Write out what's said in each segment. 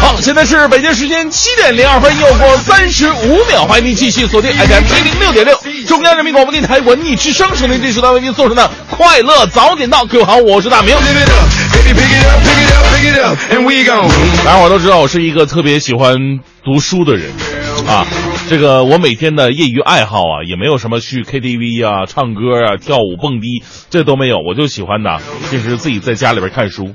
好现在是北京时间七点零二分又过三十五秒欢迎您继续锁定 fm 一零六点六中央人民广播电台文艺之声收您这时段为您送上的快乐早点到各位好我是大明。大家伙都知道我是一个特别喜欢读书的人啊。这个我每天的业余爱好啊，也没有什么去 KTV 啊、唱歌啊、跳舞、蹦迪，这都没有。我就喜欢呢，平时自己在家里边看书。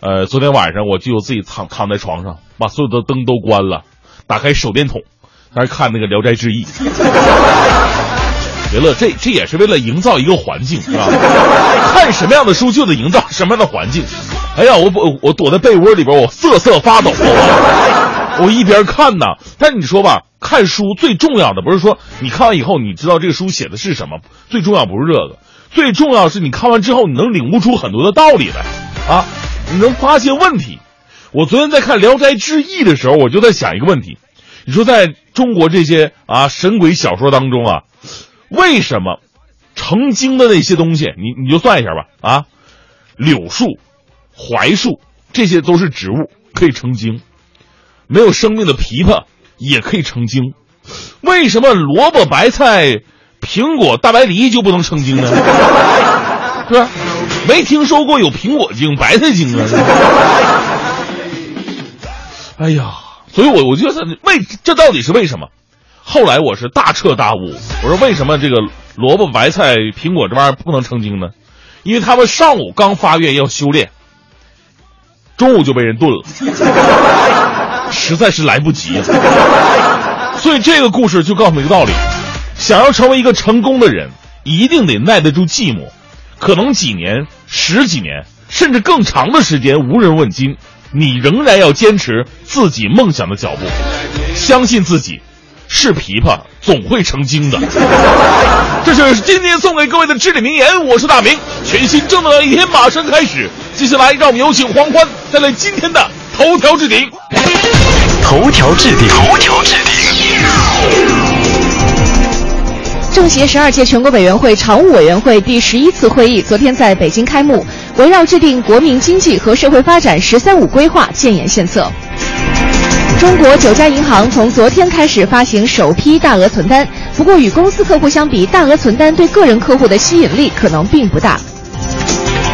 呃，昨天晚上我就自己躺躺在床上，把所有的灯都关了，打开手电筒，开始看那个《聊斋志异》。别乐，这这也是为了营造一个环境，是吧？看什么样的书就得营造什么样的环境。哎呀，我我我躲在被窝里边，我瑟瑟发抖。我一边看呢，但你说吧，看书最重要的不是说你看完以后你知道这个书写的是什么，最重要不是这个，最重要是你看完之后你能领悟出很多的道理来，啊，你能发现问题。我昨天在看《聊斋志异》的时候，我就在想一个问题：你说在中国这些啊神鬼小说当中啊，为什么成精的那些东西，你你就算一下吧，啊，柳树、槐树这些都是植物，可以成精。没有生命的枇杷也可以成精，为什么萝卜、白菜、苹果、大白梨就不能成精呢？是吧？没听说过有苹果精、白菜精啊！哎呀，所以我我觉得为这到底是为什么？后来我是大彻大悟，我说为什么这个萝卜、白菜、苹果这玩意儿不能成精呢？因为他们上午刚发愿要修炼，中午就被人炖了。实在是来不及！所以这个故事就告诉我们一个道理：想要成为一个成功的人，一定得耐得住寂寞，可能几年、十几年，甚至更长的时间无人问津，你仍然要坚持自己梦想的脚步，相信自己，是琵琶总会成精的。这是今天送给各位的至理名言。我是大明，全新正能量一天马上开始。接下来，让我们有请黄欢带来今天的头条置顶。头条置顶，头条置顶政协十二届全国委员会常务委员会第十一次会议昨天在北京开幕，围绕制定国民经济和社会发展“十三五”规划建言献策。中国九家银行从昨天开始发行首批大额存单，不过与公司客户相比，大额存单对个人客户的吸引力可能并不大。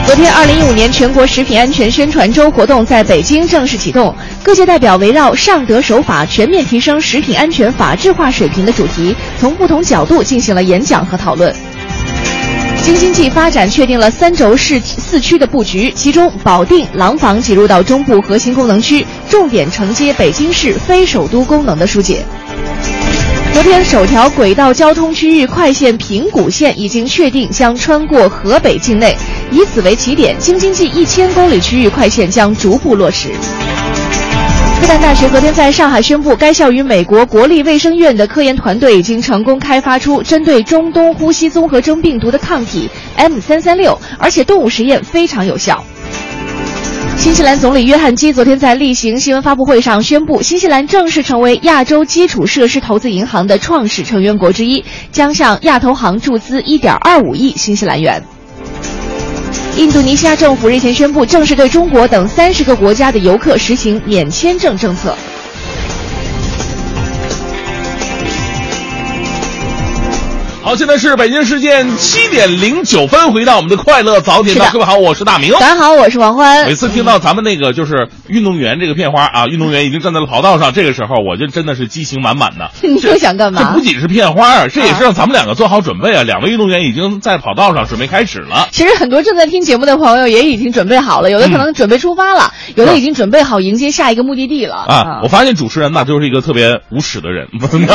昨天，二零一五年全国食品安全宣传周活动在北京正式启动，各界代表围绕“上德守法，全面提升食品安全法治化水平”的主题，从不同角度进行了演讲和讨论。京津冀发展确定了三轴市四区的布局，其中保定、廊坊挤入到中部核心功能区，重点承接北京市非首都功能的疏解。昨天，首条轨道交通区域快线平谷线已经确定将穿过河北境内，以此为起点，京津冀一千公里区域快线将逐步落实。复旦大学昨天在上海宣布，该校与美国国立卫生院的科研团队已经成功开发出针对中东呼吸综合征病毒的抗体 M 三三六，而且动物实验非常有效。新西兰总理约翰基昨天在例行新闻发布会上宣布，新西兰正式成为亚洲基础设施投资银行的创始成员国之一，将向亚投行注资1.25亿新西兰元。印度尼西亚政府日前宣布，正式对中国等三十个国家的游客实行免签证政策。好，现在是北京时间七点零九分，回到我们的快乐早点到，各位好，我是大明。大家好，我是王欢每。次听到咱们那个就是运动员这个片花啊，运动员已经站在了跑道上，这个时候我就真的是激情满满的。你又想干嘛这不仅是片花啊，这也是让咱们两个做好准备啊。两位运动员已经在跑道上准备开始了。其实很多正在听节目的朋友也已经准备好了，有的可能准备出发了，有的已经准备好迎接下一个目的地了啊，我发现主持人呢就是一个特别无耻的人，不是你不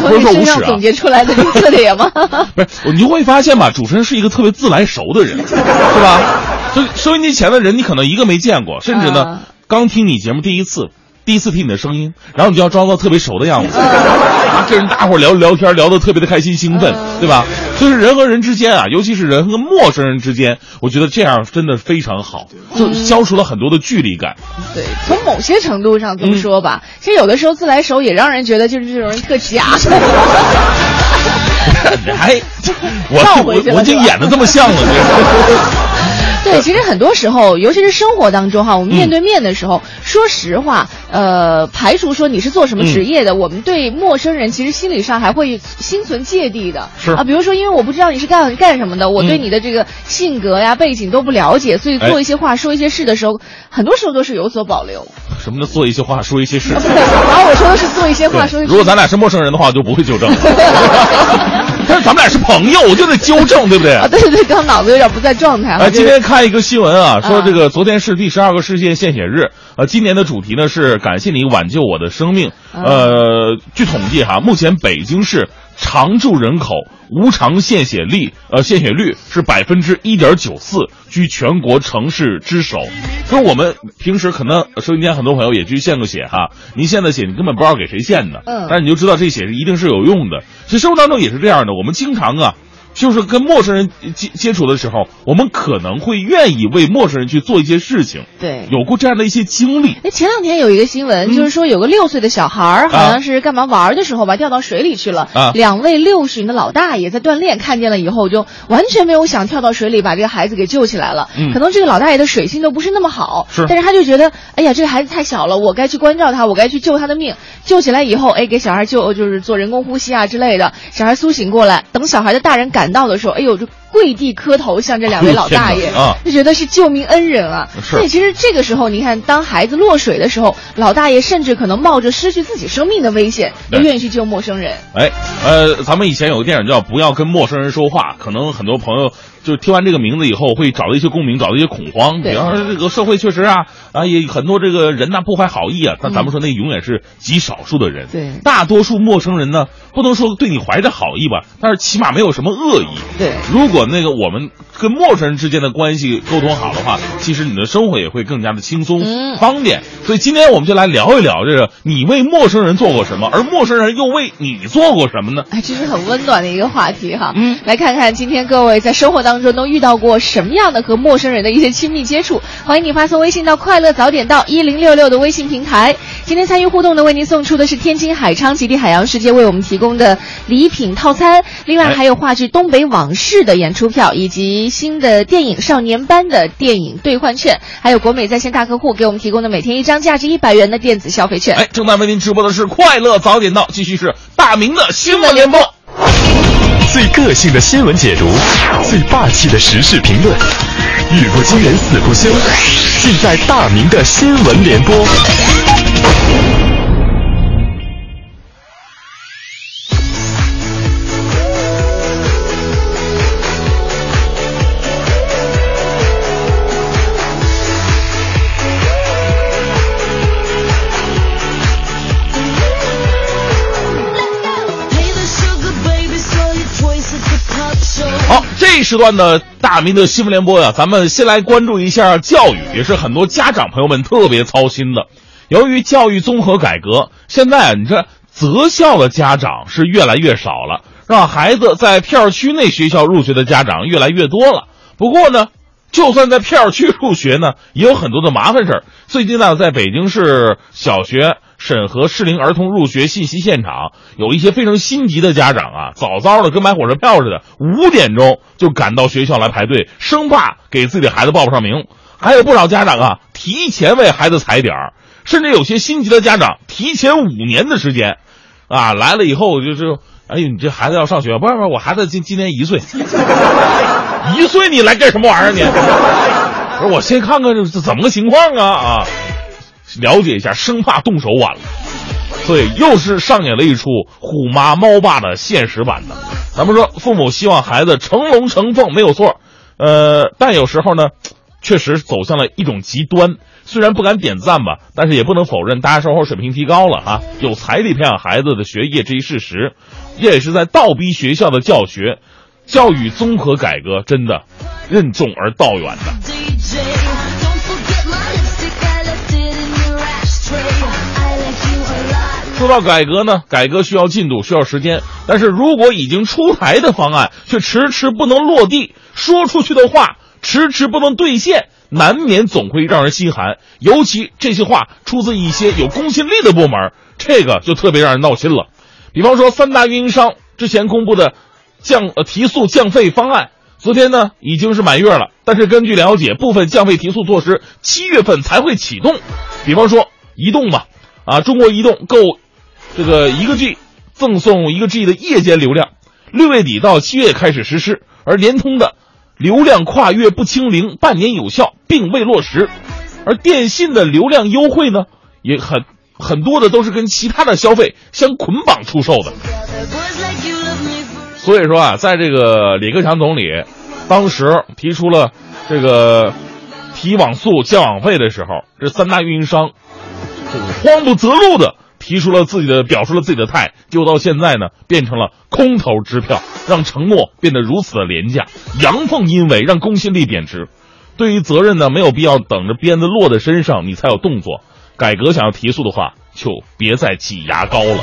从不是你身上说无耻啊，总结出来的这个特点吗？不是，你就会发现吧，主持人是一个特别自来熟的人，是吧？所以收音机前的人你可能一个没见过，甚至呢啊，刚听你节目第一次。第一次听你的声音，然后你就要装作特别熟的样子，啊，跟人大伙聊聊天，聊得特别的开心兴奋，对吧？就是人和人之间啊，尤其是人和陌生人之间，我觉得这样真的非常好，就消除了很多的距离感。对，从某些程度上这么说吧，其实有的时候自来熟也让人觉得就是这种人特假。哎，我倒我我已经演的这么像了，这对，其实很多时候，尤其是生活当中哈，我们面对面的时候，说实话，呃，排除说你是做什么职业的，我们对陌生人其实心理上还会心存芥蒂的。是啊，比如说，因为我不知道你是干干什么的，我对你的这个性格呀、背景都不了解，所以哎做一些话、说一些事的时候，很多时候都是有所保留。什么的做一些话，说一些事。对，然后我说的是做一些话，说，一些如果咱俩是陌生人的话，我就不会纠正。咱们俩是朋友，我就得纠正，对不对？啊，对对对，刚脑子有点不在状态哈。呃，就是今天看一个新闻啊，说啊这个昨天是第十二个世界献血日，呃，今年的主题呢是感谢你挽救我的生命。啊呃，据统计哈，目前北京市常住人口无偿献血率，呃，献血率是百分之一点九四，居全国城市之首。就是我们平时可能收音间很多朋友也去献过血哈，您献的血你根本不知道给谁献的，嗯但是你就知道这血是一定是有用的。其实生活当中也是这样的，我们经常啊。就是跟陌生人接接触的时候，我们可能会愿意为陌生人去做一些事情，对。有过这样的一些经历。哎，前两天有一个新闻，就是说有个六岁的小孩儿，好啊像是干嘛玩儿的时候吧，掉到水里去了。啊两位六旬的老大爷在锻炼，看见了以后就完全没有想跳到水里把这个孩子给救起来了。嗯可能这个老大爷的水性都不是那么好，是但是他就觉得，哎呀，这个孩子太小了，我该去关照他，我该去救他的命。救起来以后，哎，给小孩救就是做人工呼吸啊之类的，小孩苏醒过来。等小孩的大人赶到的时候，哎呦，就跪地磕头向这两位老大爷啊就觉得是救命恩人啊。是所以其实这个时候，你看，当孩子落水的时候，老大爷甚至可能冒着失去自己生命的危险，也对愿意去救陌生人。哎，呃，咱们以前有个电影叫《不要跟陌生人说话》，可能很多朋友就听完这个名字以后会找到一些共鸣，找到一些恐慌。对比方说，这个社会确实啊啊，也很多这个人呐不怀好意啊，但咱们说那永远是极少数的人。对大多数陌生人呢，不能说对你怀着好意吧，但是起码没有什么恶意。对如果那个我们跟陌生人之间的关系沟通好的话，其实你的生活也会更加的轻松、嗯方便。所以今天我们就来聊一聊这个你为陌生人做过什么，而陌生人又为你做过什么呢？哎，这是很温暖的一个话题哈。嗯来看看今天各位在生活当中都遇到过什么样的和陌生人的一些亲密接触。欢迎你发送微信到“快乐早点到”一零六六的微信平台。今天参与互动的，为您送出的是天津海昌极地海洋世界为我们提供的礼品套餐，另外哎还有话剧《东北往事》的演出票，以及新的电影《少年班》的电影兑换券，还有国美在线大客户给我们提供的每天一张价值一百元的电子消费券。哎，正在为您直播的是快乐早点到，继续是大明的新闻联播。最个性的新闻解读，最霸气的时事评论，语不惊人死不休，尽在大明的新闻联播。时段的大明的新闻联播呀，咱们先来关注一下教育，也是很多家长朋友们特别操心的。由于教育综合改革，现在，你这择校的家长是越来越少了，让孩子在片儿区内学校入学的家长越来越多了。不过呢，就算在片儿区入学呢，也有很多的麻烦事儿。最近呢，在北京市小学审核适龄儿童入学信息现场，有一些非常心急的家长啊，早早的跟买火车票似的，五点钟就赶到学校来排队，生怕给自己孩子报不上名。还有不少家长啊，提前为孩子踩点儿，甚至有些心急的家长提前五年的时间，啊，来了以后就是哎呦，你这孩子要上学？不是不是，我孩子今今年一岁，一岁你来干什么玩意儿你？不是，我先看看这这怎么个情况啊啊，了解一下，生怕动手晚了。所以又是上演了一出虎妈猫爸的现实版的。咱们说，父母希望孩子成龙成凤没有错，呃，但有时候呢，确实走向了一种极端。虽然不敢点赞吧，但是也不能否认大家生活水平提高了啊，有财力培养孩子的学业这一事实，这也是在倒逼学校的教学、教育综合改革真的任重而道远的。说到改革呢，改革需要进度，需要时间。但是如果已经出台的方案却迟迟不能落地，说出去的话迟迟不能兑现，难免总会让人心寒。尤其这些话出自一些有公信力的部门，这个就特别让人闹心了。比方说，三大运营商之前公布的降呃提速降费方案，昨天呢已经是满月了，但是根据了解，部分降费提速措施七月份才会启动。比方说，移动嘛，啊，中国移动购。这个一个 G 赠送一个 G 的夜间流量，六月底到七月开始实施，而联通的流量跨越不清零半年有效并未落实，而电信的流量优惠呢，也很很多的都是跟其他的消费相捆绑出售的。所以说啊，在这个李克强总理当时提出了这个提网速降网费的时候，这三大运营商慌不择路的。提出了自己的，表述了自己的态，结果到现在呢，变成了空头支票，让承诺变得如此的廉价，阳奉阴违，让公信力贬值。对于责任呢，没有必要等着鞭子落在身上你才有动作。改革想要提速的话，就别再挤牙膏了。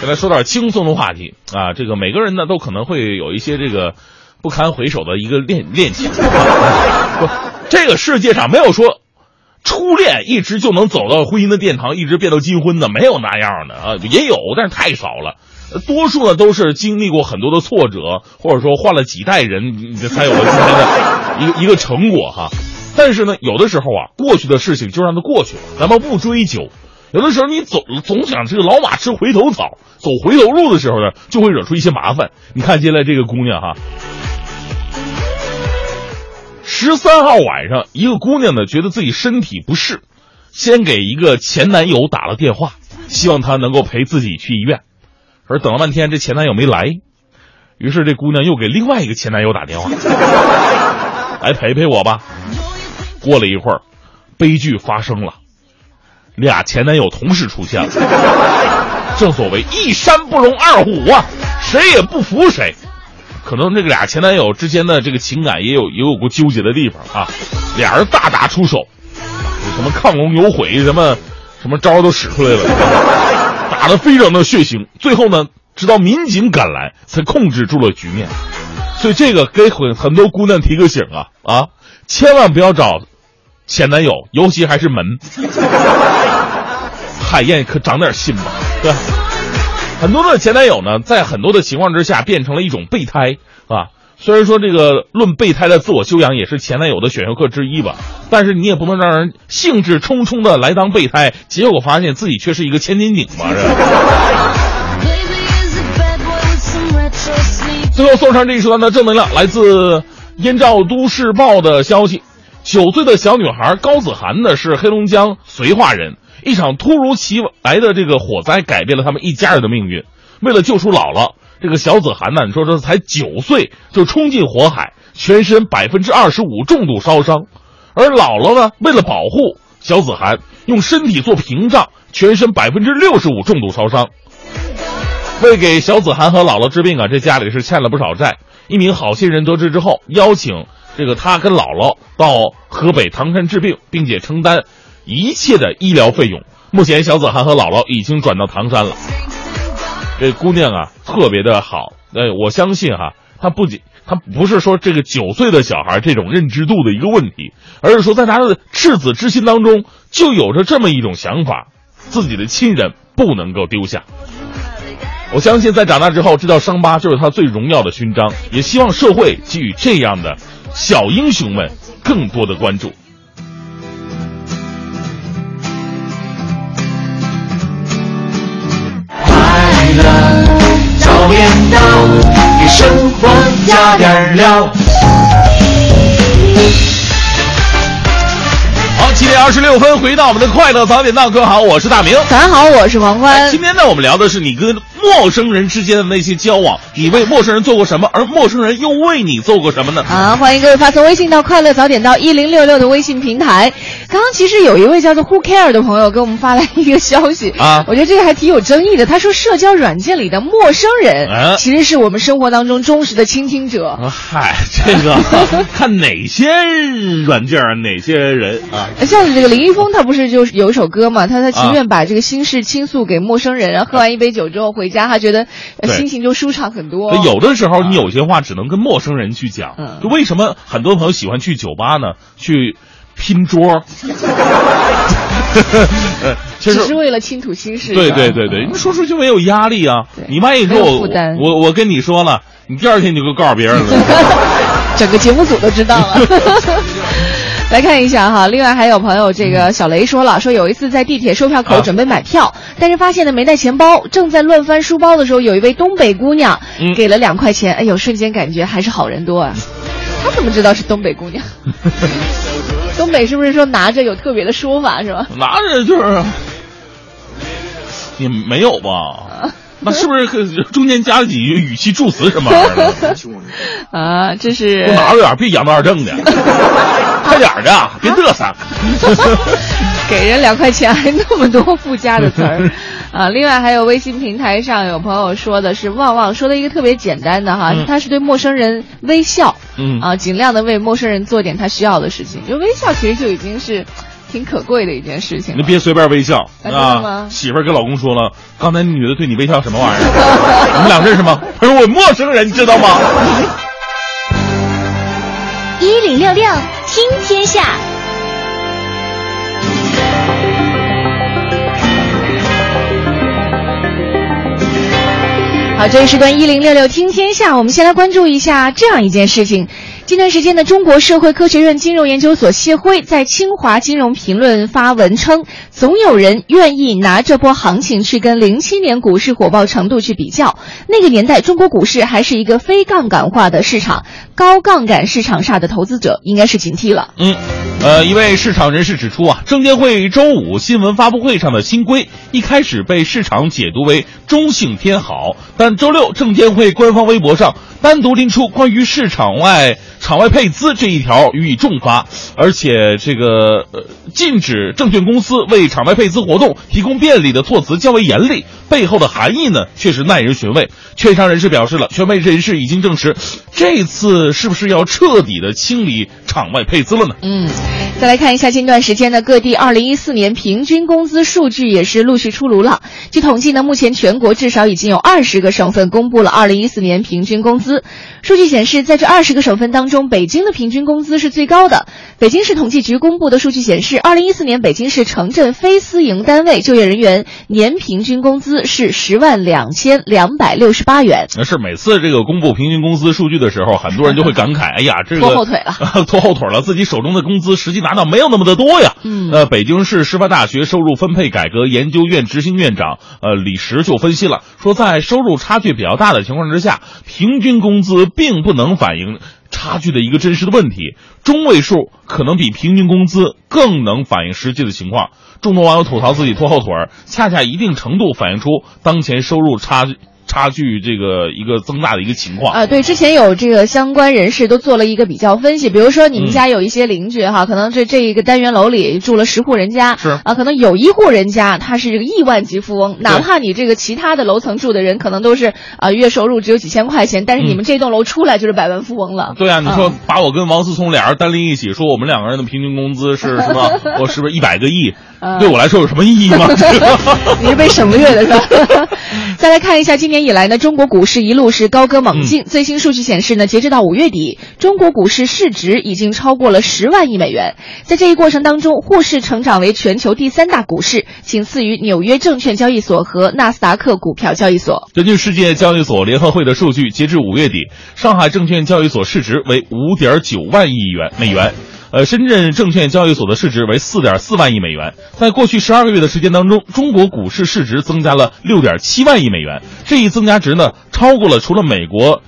再来说点轻松的话题啊，这个每个人呢都可能会有一些这个不堪回首的一个恋恋情。不。这个世界上没有说，初恋一直就能走到婚姻的殿堂，一直变到金婚的，没有那样的啊，也有，但是太少了。多数呢都是经历过很多的挫折，或者说换了几代人，才有了今天的 一个一个成果哈。但是呢，有的时候啊，过去的事情就让它过去了，咱们不追究。有的时候你总总想这个老马吃回头草，走回头路的时候呢，就会惹出一些麻烦。你看接下来这个姑娘哈。十三号晚上，一个姑娘呢觉得自己身体不适，先给一个前男友打了电话，希望他能够陪自己去医院。而等了半天，这前男友没来，于是这姑娘又给另外一个前男友打电话，来陪陪我吧。过了一会儿，悲剧发生了，俩前男友同时出现了。正所谓一山不容二虎啊，谁也不服谁。可能这个俩前男友之间的这个情感也有也有过纠结的地方啊，俩人大打出手，什么亢龙有悔，什么什么招都使出来了，打得非常的血腥。最后呢，直到民警赶来才控制住了局面。所以这个给很很多姑娘提个醒啊啊，千万不要找前男友，尤其还是门。海燕可长点心吧，对。很多的前男友呢，在很多的情况之下变成了一种备胎啊。虽然说这个论备胎的自我修养也是前男友的选修课之一吧，但是你也不能让人兴致冲冲的来当备胎，结果发现自己却是一个千斤顶嘛。最后送上这一段的正能量，来自燕赵都市报的消息：九岁的小女孩高子涵呢，是黑龙江绥化人。一场突如其来的这个火灾改变了他们一家人的命运。为了救出姥姥，这个小子涵呢，你说这才九岁就冲进火海，全身百分之二十五重度烧伤。而姥姥呢，为了保护小子涵，用身体做屏障，全身百分之六十五重度烧伤。为给小子涵和姥姥治病啊，这家里是欠了不少债。一名好心人得知之后，邀请这个他跟姥姥到河北唐山治病，并且承担。一切的医疗费用，目前小子涵和姥姥已经转到唐山了。这姑娘啊，特别的好。哎，我相信哈，她不仅她不是说这个九岁的小孩这种认知度的一个问题，而是说在她的赤子之心当中就有着这么一种想法：自己的亲人不能够丢下。我相信在长大之后，这道伤疤就是她最荣耀的勋章。也希望社会给予这样的小英雄们更多的关注。到，给生活加点料。好，七点二十六分，回到我们的快乐早点到，各位好，我是大明。早上好，我是王欢。今天呢，我们聊的是你跟陌生人之间的那些交往，你为陌生人做过什么，而陌生人又为你做过什么呢？啊，欢迎各位发送微信到“快乐早点到一零六六”的微信平台。刚刚其实有一位叫做 Who Care 的朋友给我们发来一个消息啊我觉得这个还挺有争议的。他说，社交软件里的陌生人，啊其实是我们生活当中忠实的倾听者。啊，嗨，这个 看哪些软件儿，哪些人啊？像这个林一峰，他不是就是有一首歌嘛？他他情愿把这个心事倾诉给陌生人，然后喝完一杯酒之后回家，他觉得心情就舒畅很多。有的时候，你有些话只能跟陌生人去讲。嗯就为什么很多朋友喜欢去酒吧呢？去拼桌。呃，其实只是为了倾吐心事。对对对对，你说出去没有压力啊。你万一说我我我跟你说了，你第二天你就告诉别人了。整个节目组都知道了。来看一下哈，另外还有朋友，这个小雷说了，说有一次在地铁售票口啊准备买票，但是发现呢没带钱包，正在乱翻书包的时候，有一位东北姑娘、嗯给了两块钱，哎呦，瞬间感觉还是好人多啊。他怎么知道是东北姑娘？东北是不是说拿着有特别的说法是吧？拿着就是，你没有吧？那是不是中间加了几句语气助词什么玩意儿的？啊，这是多拿着点儿，别养到二正的，快点儿的，别嘚瑟。给人两块钱还那么多附加的词儿，啊，另外还有微信平台上有朋友说的是旺旺说的一个特别简单的哈，嗯。他是对陌生人微笑，嗯。啊，尽量的为陌生人做点他需要的事情，就微笑其实就已经是挺可贵的一件事情。你别随便微笑啊啊！媳妇儿跟老公说了，刚才那女的对你微笑什么玩意儿？你们俩认识吗？他说我陌生人，你知道吗？一零六六听天下，好，这一时段一零六六听天下，我们先来关注一下这样一件事情。近段时间呢，中国社会科学院金融研究所谢辉在清华金融评论发文称，总有人愿意拿这波行情去跟零七年股市火爆程度去比较。那个年代，中国股市还是一个非杠杆化的市场，高杠杆市场下的投资者应该是警惕了。嗯，呃，一位市场人士指出啊，证监会周五新闻发布会上的新规一开始被市场解读为中性偏好，但周六证监会官方微博上单独拎出关于市场外场外配资这一条予以重罚，而且这个呃禁止证券公司为场外配资活动提供便利的措辞较为严厉，背后的含义呢却是耐人寻味。券商人士表示了，权威人士已经证实，这次是不是要彻底的清理场外配资了呢？嗯，再来看一下近段时间的各地二零一四年平均工资数据也是陆续出炉了。据统计呢，目前全国至少已经有二十个省份公布了二零一四年平均工资。数据显示，在这二十个省份当中，北京的平均工资是最高的。北京市统计局公布的数据显示，二零一四年北京市城镇非私营单位就业人员年平均工资是十万两千两百六十八元。那是每次这个公布平均工资数据的时候，很多人就会感慨：“哎呀，这个拖后腿了，拖后腿了，自己手中的工资实际拿到没有那么的多呀。”嗯呃，北京市师范大学收入分配改革研究院执行院长呃李石就分析了，说在收入差距比较大的情况之下，平均工资并不能反映。差距的一个真实的问题，中位数可能比平均工资更能反映实际的情况。众多网友吐槽自己拖后腿儿，恰恰一定程度反映出当前收入差距差距这个一个增大的一个情况。啊，对，之前有这个相关人士都做了一个比较分析，比如说你们嗯家有一些邻居哈，可能这这一个单元楼里住了十户人家，是啊，可能有一户人家他是这个亿万级富翁，哪怕你这个其他的楼层住的人可能都是啊月收入只有几千块钱，但是你们这栋楼出来就是百万富翁了。对啊，你说嗯把我跟王思聪俩人单拎一起，说我们两个人的平均工资是什么？我是不是一百个亿？嗯对我来说有什么意义吗？你是被省略的是吧？再来看一下，今年以来呢，中国股市一路是高歌猛进。最新数据显示呢，截止到五月底，中国股市市值已经超过了十万亿美元。在这一过程当中，沪市成长为全球第三大股市，仅次于纽约证券交易所和纳斯达克股票交易所。根据世界交易所联合会的数据，截至五月底，上海证券交易所市值为五点九万亿元美元。呃，深圳证券交易所的市值为四点四万亿美元。在过去十二个月的时间当中，中国股市市值增加了六点七万亿美元，这一增加值呢，超过了除了美国。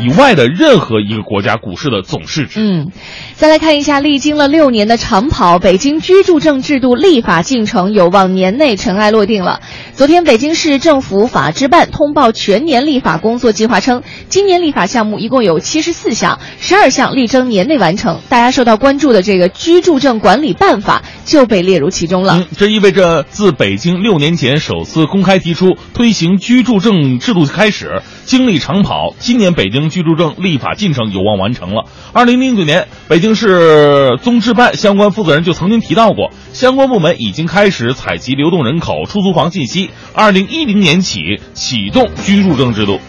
以外的任何一个国家股市的总市值。嗯，再来看一下，历经了六年的长跑，北京居住证制度立法进程有望年内尘埃落定了。昨天，北京市政府法制办通报全年立法工作计划称，今年立法项目一共有七十四项，十二项力争年内完成。大家受到关注的这个居住证管理办法就被列入其中了。嗯，这意味着自北京六年前首次公开提出推行居住证制度开始，经历长跑，今年北京。居住证立法进程有望完成了。二零零九年，北京市综治办相关负责人就曾经提到过，相关部门已经开始采集流动人口、出租房信息。二零一零年起启动居住证制度。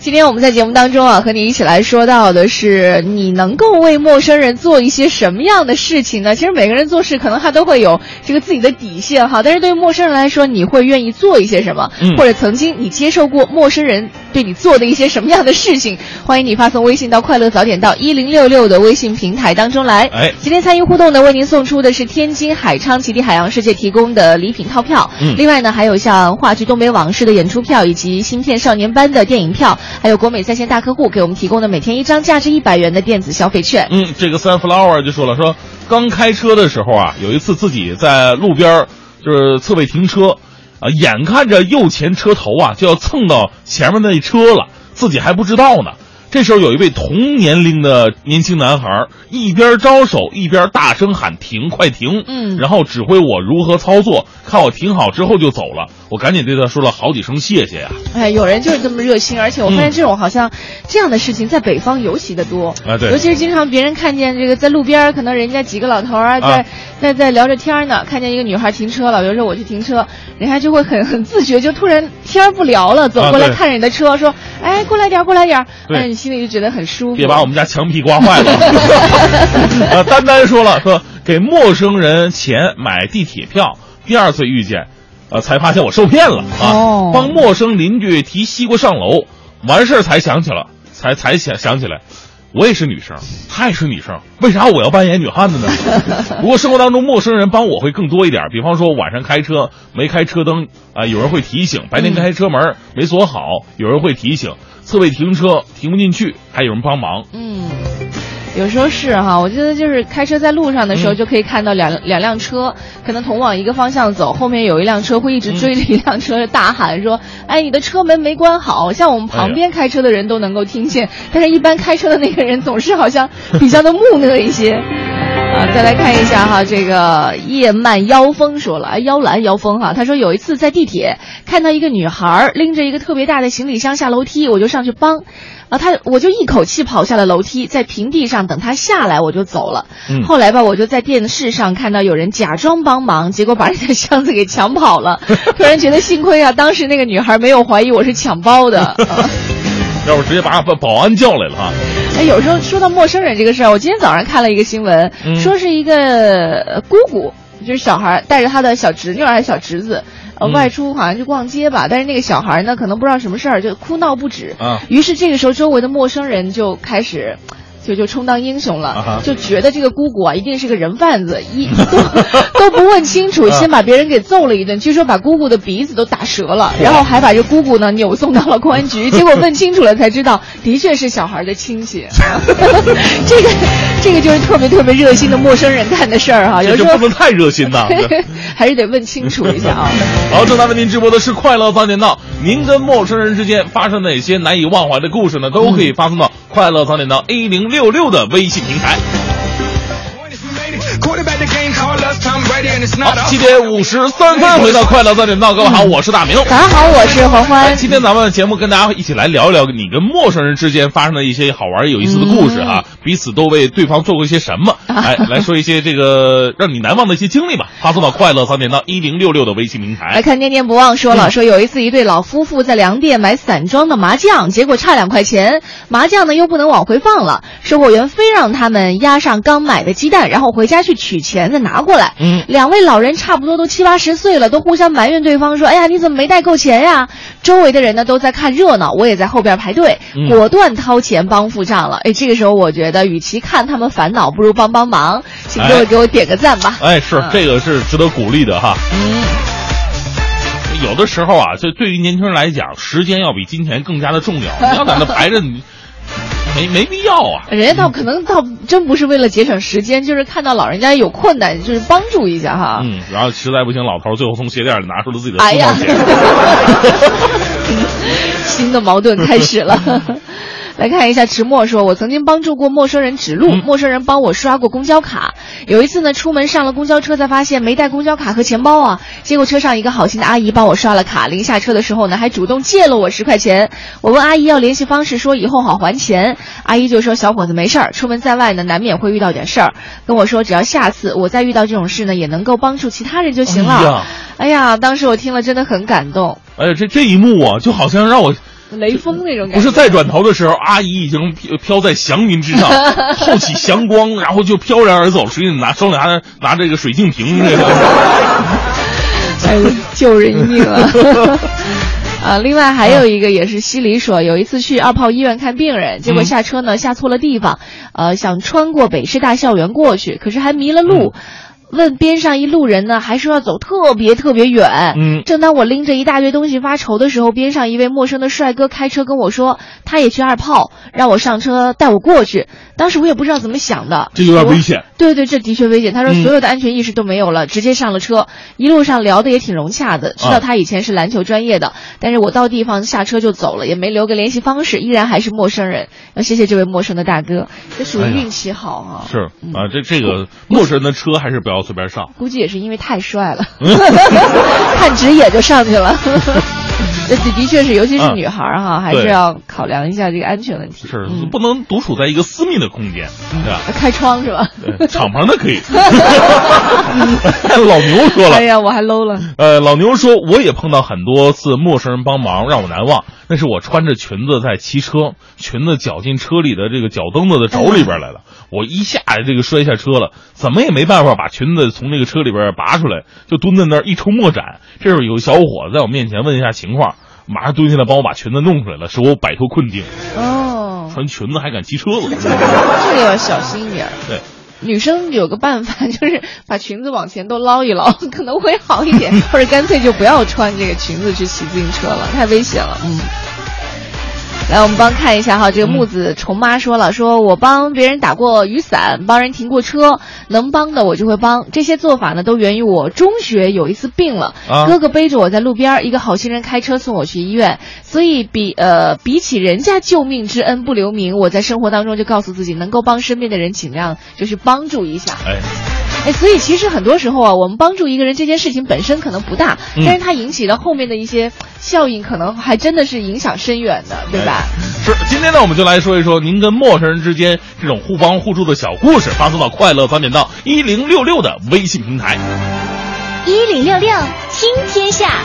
今天我们在节目当中啊，和你一起来说到的是，你能够为陌生人做一些什么样的事情呢？其实每个人做事可能他都会有这个自己的底线哈，但是对于陌生人来说，你会愿意做一些什么？嗯，或者曾经你接受过陌生人对你做的一些什么样的事情？欢迎你发送微信到“快乐早点到一零六六”的微信平台当中来。哎，今天参与互动的，为您送出的是天津海昌极地海洋世界提供的礼品套票。嗯，另外呢，还有像话剧《东北往事》的演出票，以及芯片少年班的电影票，还有国美在线。大客户给我们提供的每天一张价值一百元的电子消费券。嗯，这个 Sunflower 就说了，说刚开车的时候啊，有一次自己在路边就是侧位停车，啊，眼看着右前车头啊就要蹭到前面那车了，自己还不知道呢。这时候有一位同年龄的年轻男孩，一边招手一边大声喊停，快停！嗯，然后指挥我如何操作，看我停好之后就走了。我赶紧对他说了好几声谢谢呀。哎，有人就是这么热心，而且我发现这种好像这样的事情在北方尤其的多啊。对，尤其是经常别人看见这个在路边，可能人家几个老头儿在在在聊着天呢，看见一个女孩停车了，比如说我去停车，人家就会很很自觉，就突然天不聊了，走过来看着你的车，说：“哎，过来点，过来点。”哎，你。心里就觉得很舒服。别把我们家墙皮刮坏了。呃，丹丹说了，说给陌生人钱买地铁票，第二次遇见，呃，才发现我受骗了啊！帮陌生邻居提西瓜上楼，完事儿才想起了，才才想想起来，我也是女生，她也是女生，为啥我要扮演女汉子呢？不过生活当中陌生人帮我会更多一点，比方说晚上开车没开车灯啊，有人会提醒；白天开车门没锁好，有人会提醒。侧位停车停不进去，还有人帮忙。嗯，有时候是哈，我觉得就是开车在路上的时候，就可以看到两两辆车，可能同往一个方向走，后面有一辆车会一直追着一辆车大喊说：“哎，你的车门没关好。”像我们旁边开车的人都能够听见，但是一般开车的那个人总是好像比较的木讷一些。啊，再来看一下哈，这个叶漫妖风说了，哎，妖兰妖风哈，他说有一次在地铁看到一个女孩拎着一个特别大的行李箱下楼梯，我就上去帮，啊，他我就一口气跑下了楼梯，在平地上等他下来，我就走了。嗯，后来吧，我就在电视上看到有人假装帮忙，结果把人家箱子给抢跑了，突然觉得幸亏啊，当时那个女孩没有怀疑我是抢包的。要不直接把把保安叫来了哈。哎，有时候说到陌生人这个事儿，我今天早上看了一个新闻，说是一个姑姑，就是小孩带着他的小侄女还是小侄子，呃，外出好像去逛街吧，但是那个小孩呢，可能不知道什么事儿，就哭闹不止。啊，于是这个时候周围的陌生人就开始。就就充当英雄了，就觉得这个姑姑啊一定是个人贩子，一都 都不问清楚，先把别人给揍了一顿，据说把姑姑的鼻子都打折了，然后还把这姑姑呢扭送到了公安局，结果问清楚了才知道，的确是小孩的亲戚。这个这个就是特别特别热心的陌生人干的事儿哈，有时候不能太热心呐，还是得问清楚一下啊。好，正在为您直播的是快乐早点到，您跟陌生人之间发生哪些难以忘怀的故事呢？都可以发送到快乐早点到 A 零。六六的微信平台。好，七点五十三分，回到快乐早点到，各位好，我是大明。大家好，我是黄欢。今天咱们节目跟大家一起来聊一聊你跟陌生人之间发生的一些好玩有意思的故事啊，彼此都为对方做过一些什么？来来说一些这个让你难忘的一些经历吧。发送到快乐早点到一零六六的微信平台。来看念念不忘说了，说有一次一对老夫妇在粮店买散装的麻酱，结果差两块钱，麻酱呢又不能往回放了，售货员非让他们压上刚买的鸡蛋，然后回家去取钱再拿过来。嗯，两位老人差不多都七八十岁了，都互相埋怨对方说：“哎呀，你怎么没带够钱呀？”周围的人呢都在看热闹，我也在后边排队，果断掏钱帮付账了。哎，这个时候我觉得，与其看他们烦恼，不如帮帮忙，请各位给我点个赞吧。哎，是这个是值得鼓励的哈。嗯。有的时候啊，就对于年轻人来讲，时间要比金钱更加的重要。你要在那排着，你没没必要啊。人家倒可能倒真不是为了节省时间，就是看到老人家有困难，就是帮助一下哈。嗯，然后实在不行，老头最后从鞋垫里拿出了自己的哎呀。新的矛盾开始了。来看一下，迟墨说：“我曾经帮助过陌生人指路，陌生人帮我刷过公交卡。有一次呢，出门上了公交车，才发现没带公交卡和钱包啊。结果车上一个好心的阿姨帮我刷了卡，临下车的时候呢，还主动借了我十块钱。我问阿姨要联系方式，说以后好还钱。阿姨就说：小伙子没事儿，出门在外呢，难免会遇到点事儿，跟我说只要下次我再遇到这种事呢，也能够帮助其他人就行了。哎呀哎呀，当时我听了真的很感动，哎呀，这这一幕啊，就好像让我雷锋那种感觉。不是再转头的时候，阿姨已经飘飘在祥云之上，透起祥光，然后就飘然而走，手里拿手里拿着拿着这个水晶瓶，这个哎呦，救人一命啊！啊，另外还有一个也是西里说，有一次去二炮医院看病人，结果下车呢下错了地方，呃，想穿过北师大校园过去，可是还迷了路。问边上一路人呢，还说要走特别特别远。嗯正当我拎着一大堆东西发愁的时候，边上一位陌生的帅哥开车跟我说，他也去二炮，让我上车带我过去。当时我也不知道怎么想的，这有点危险。对对，这的确危险。他说嗯所有的安全意识都没有了，直接上了车，一路上聊的也挺融洽的。知道他以前是篮球专业的，但是我到地方下车就走了，也没留个联系方式，依然还是陌生人。要谢谢这位陌生的大哥，这属于运气好啊。是啊，这这个陌生人的车还是不要随便上。估计也是因为太帅了，看直眼就上去了。这的的确是，尤其是嗯女孩儿哈，还是要考量一下这个安全问题。是嗯不能独处在一个私密的空间，对吧？开窗是吧？对敞篷的可以。老牛说了哎，呀，我还 low 了。呃，老牛说，我也碰到很多次陌生人帮忙，让我难忘。那是我穿着裙子在骑车，裙子绞进车里的这个脚蹬子的轴里边来了，我一下这个摔下车了，怎么也没办法把裙子从这个车里边拔出来，就蹲在那儿一筹莫展。这时候有个小伙子在我面前问一下情况，马上蹲下来帮我把裙子弄出来了，使我摆脱困境。哦，穿裙子还敢骑车了？这个要小心一点。对。女生有个办法，就是把裙子往前都捞一捞，可能会好一点，或者干脆就不要穿这个裙子去骑自行车了，太危险了。嗯。来，我们帮看一下哈，这个木子虫妈说了，说我帮别人打过雨伞，帮人停过车，能帮的我就会帮。这些做法呢，都源于我中学有一次病了，啊哥哥背着我在路边，一个好心人开车送我去医院。所以比呃比起人家救命之恩不留名，我在生活当中就告诉自己，能够帮身边的人，尽量就是帮助一下。哎，哎，所以其实很多时候啊，我们帮助一个人这件事情本身可能不大，嗯但是它引起的后面的一些效应，可能还真的是影响深远的，对吧？是，今天呢，我们就来说一说您跟陌生人之间这种互帮互助的小故事，发送到快乐早点到一零六六的微信平台。一零六六听天下，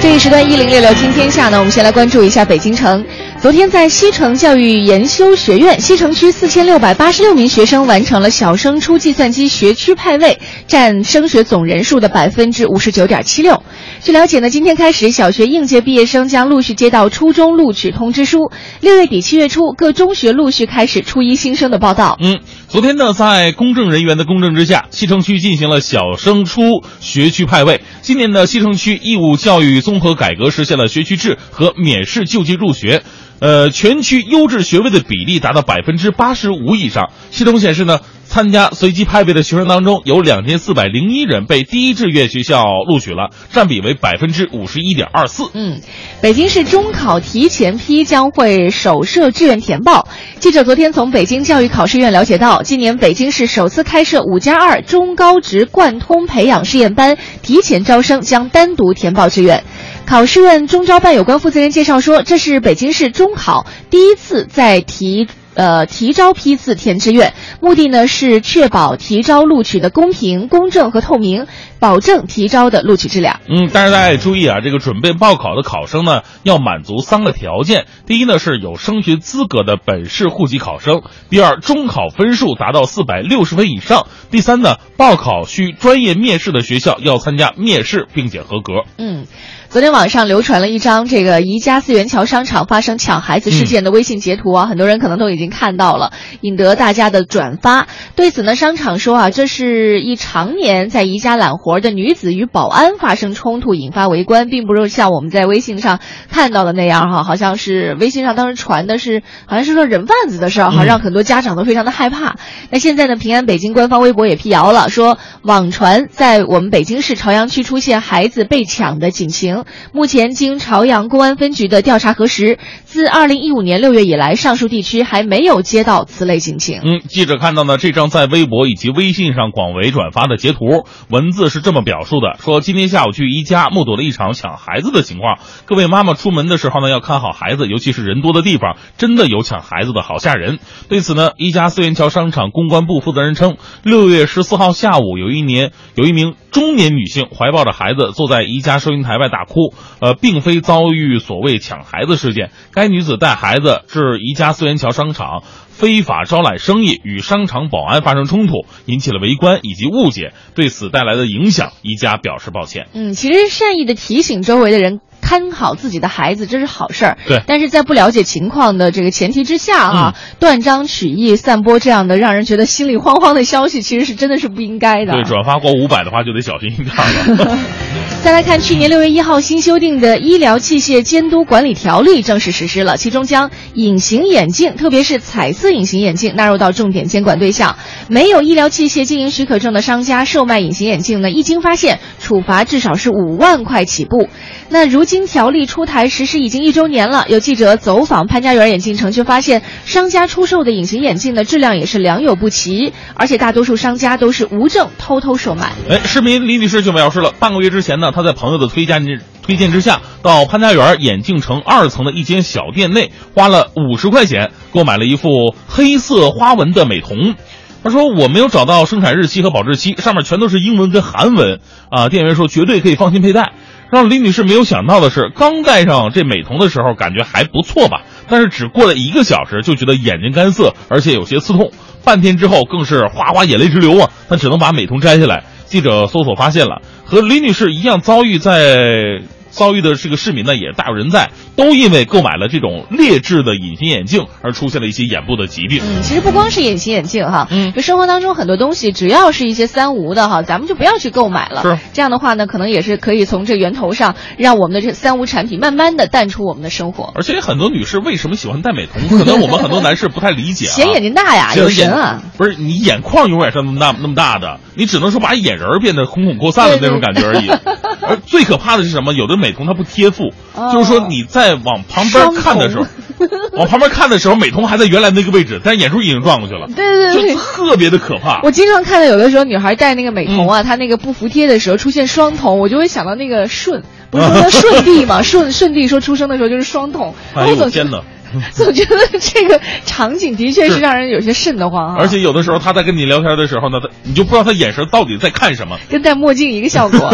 这一时段一零六六听天下呢，我们先来关注一下北京城。昨天在西城教育研修学院西城区四千六百八十六名学生完成了小升初计算机学区派位，占升学总人数的百分之五十九点七六。据了解呢，今天开始，小学应届毕业生将陆续接到初中录取通知书。六月底七月初，各中学陆续开始初一新生的报道。嗯，昨天呢，在公证人员的公证之下，西城区进行了小升初学区派位。今年的西城区义务教育综合改革实现了学区制和免试就近入学。呃，全区优质学位的比例达到百分之八十五以上。系统显示呢，参加随机派位的学生当中，有两千四百零一人被第一志愿学校录取了，占比为百分之五十一点二四。嗯，北京市中考提前批将会首设志愿填报。记者昨天从北京教育考试院了解到，今年北京市首次开设五加二中高职贯通培养试验班，提前招生将单独填报志愿。考试院中招办有关负责人介绍说，这是北京市中考第一次在提。呃，提招批次填志愿，目的呢是确保提招录取的公平、公正和透明，保证提招的录取质量。嗯，但是大家也注意啊，这个准备报考的考生呢，要满足三个条件。第一呢，是有升学资格的本市户籍考生；第二，中考分数达到四百六十分以上；第三呢，报考需专业面试的学校要参加面试并且合格。嗯，昨天网上流传了一张这个宜家四元桥商场发生抢孩子事件的微信截图啊，很多人可能都已经看到了，引得大家的转发。对此呢，商场说啊，这是一常年在宜家揽活的女子与保安发生冲突，引发围观，并不是像我们在微信上看到的那样哈，好像是微信上当时传的是好像是说人贩子的事儿哈，让很多家长都非常的害怕。那现在呢，平安北京官方微博也辟谣了，说网传在我们北京市朝阳区出现孩子被抢的警情。目前，经朝阳公安分局的调查核实，自二零一五年六月以来，上述地区还没有接到此类警情。嗯，记者看到呢，这张在微博以及微信上广为转发的截图，文字是这么表述的：说今天下午去宜家，目睹了一场抢孩子的情况。各位妈妈出门的时候呢，要看好孩子，尤其是人多的地方，真的有抢孩子的，好吓人。对此呢，宜家四元桥商场公关部负责人称，六月十四号下午，有一年有一名中年女性怀抱着孩子坐在宜家收银台外打。哭，呃，并非遭遇所谓抢孩子事件。该女子带孩子至宜家四元桥商场，非法招揽生意，与商场保安发生冲突，引起了围观以及误解。对此带来的影响，宜家表示抱歉。嗯，其实善意的提醒周围的人。看好自己的孩子，这是好事儿。对，但是在不了解情况的这个前提之下啊，断章取义、散播这样的让人觉得心里慌慌的消息，其实是真的是不应该的。对，转发过五百的话就得小心一点了。再来看，去年六月一号新修订的《医疗器械监督管理条例》正式实施了，其中将隐形眼镜，特别是彩色隐形眼镜纳入到重点监管对象。没有医疗器械经营许可证的商家售卖隐形眼镜呢，一经发现，处罚至少是五万块起步。那如今。条例出台实施已经一周年了，有记者走访潘家园眼镜城，却发现商家出售的隐形眼镜的质量也是良莠不齐，而且大多数商家都是无证偷偷售卖。哎，市民李女士就表示了，半个月之前呢，她在朋友的推荐之推荐之下，到潘家园眼镜城二层的一间小店内，花了五十块钱购买了一副黑色花纹的美瞳。她说我没有找到生产日期和保质期，上面全都是英文跟韩文啊。店员说绝对可以放心佩戴。让李女士没有想到的是，刚戴上这美瞳的时候，感觉还不错吧？但是只过了一个小时，就觉得眼睛干涩，而且有些刺痛。半天之后，更是哗哗眼泪直流啊！她只能把美瞳摘下来。记者搜索发现了，和李女士一样遭遇在。遭遇的这个市民呢，也大有人在，都因为购买了这种劣质的隐形眼镜而出现了一些眼部的疾病。嗯，其实不光是隐形眼镜哈，嗯，就生活当中很多东西，只要是一些三无的哈，咱们就不要去购买了。是这样的话呢，可能也是可以从这源头上让我们的这三无产品慢慢的淡出我们的生活。而且很多女士为什么喜欢戴美瞳？可能我们很多男士不太理解。显眼睛大呀，有神啊！不是你眼眶永远是那么大那么大的，你只能说把眼仁变得孔孔扩散的那种感觉而已。而最可怕的是什么？有的美瞳它不贴附。就是说你在往旁边看的时候，往旁边看的时候，美瞳还在原来那个位置，但是眼珠已经转过去了。对对对，就特别的可怕。我经常看到有的时候女孩戴那个美瞳啊，她那个不服帖的时候出现双瞳，我就会想到那个舜，不是 说舜帝嘛？舜舜帝说出生的时候就是双瞳。哎呦天哪！总觉得这个场景的确是让人有些瘆得慌啊！而且有的时候他在跟你聊天的时候呢，他你就不知道他眼神到底在看什么，跟戴墨镜一个效果。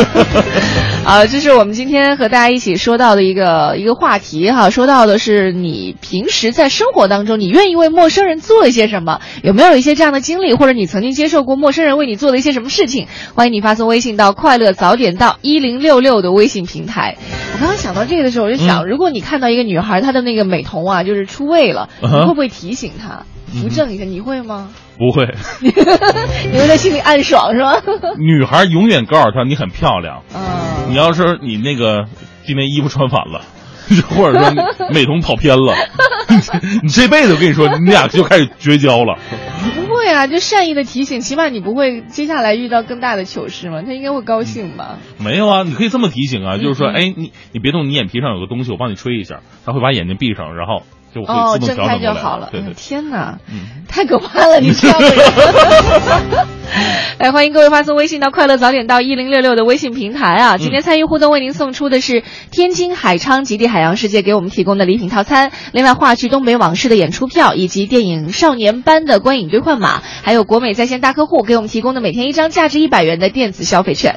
啊，这是我们今天和大家一起说到的一个一个话题哈，说到的是你平时在生活当中，你愿意为陌生人做一些什么？有没有一些这样的经历，或者你曾经接受过陌生人为你做的一些什么事情？欢迎你发送微信到“快乐早点到一零六六”的微信平台。我刚刚想到这个的时候，我就想，如果你看到一个女孩，她的那个美瞳啊。就是出位了，你会不会提醒她扶正一下？你会吗？不会，你会在心里暗爽是吧？女孩永远告诉他你很漂亮。嗯，你要是你那个今天衣服穿反了，或者说美瞳跑偏了，你这辈子我跟你说，你俩就开始绝交了。不会啊，就善意的提醒，起码你不会接下来遇到更大的糗事嘛？他应该会高兴吧？没有啊，你可以这么提醒啊，就是说，哎，你你别动，你眼皮上有个东西，我帮你吹一下，他会把眼睛闭上，然后。哦，睁开就好了。对对，天哪，太可怕了！你这样的人。来，欢迎各位发送微信到“快乐早点到一零六六”的微信平台啊！今天参与互动，为您送出的是天津海昌极地海洋世界给我们提供的礼品套餐，另外话剧《东北往事》的演出票，以及电影《少年班》的观影兑换码，还有国美在线大客户给我们提供的每天一张价值一百元的电子消费券。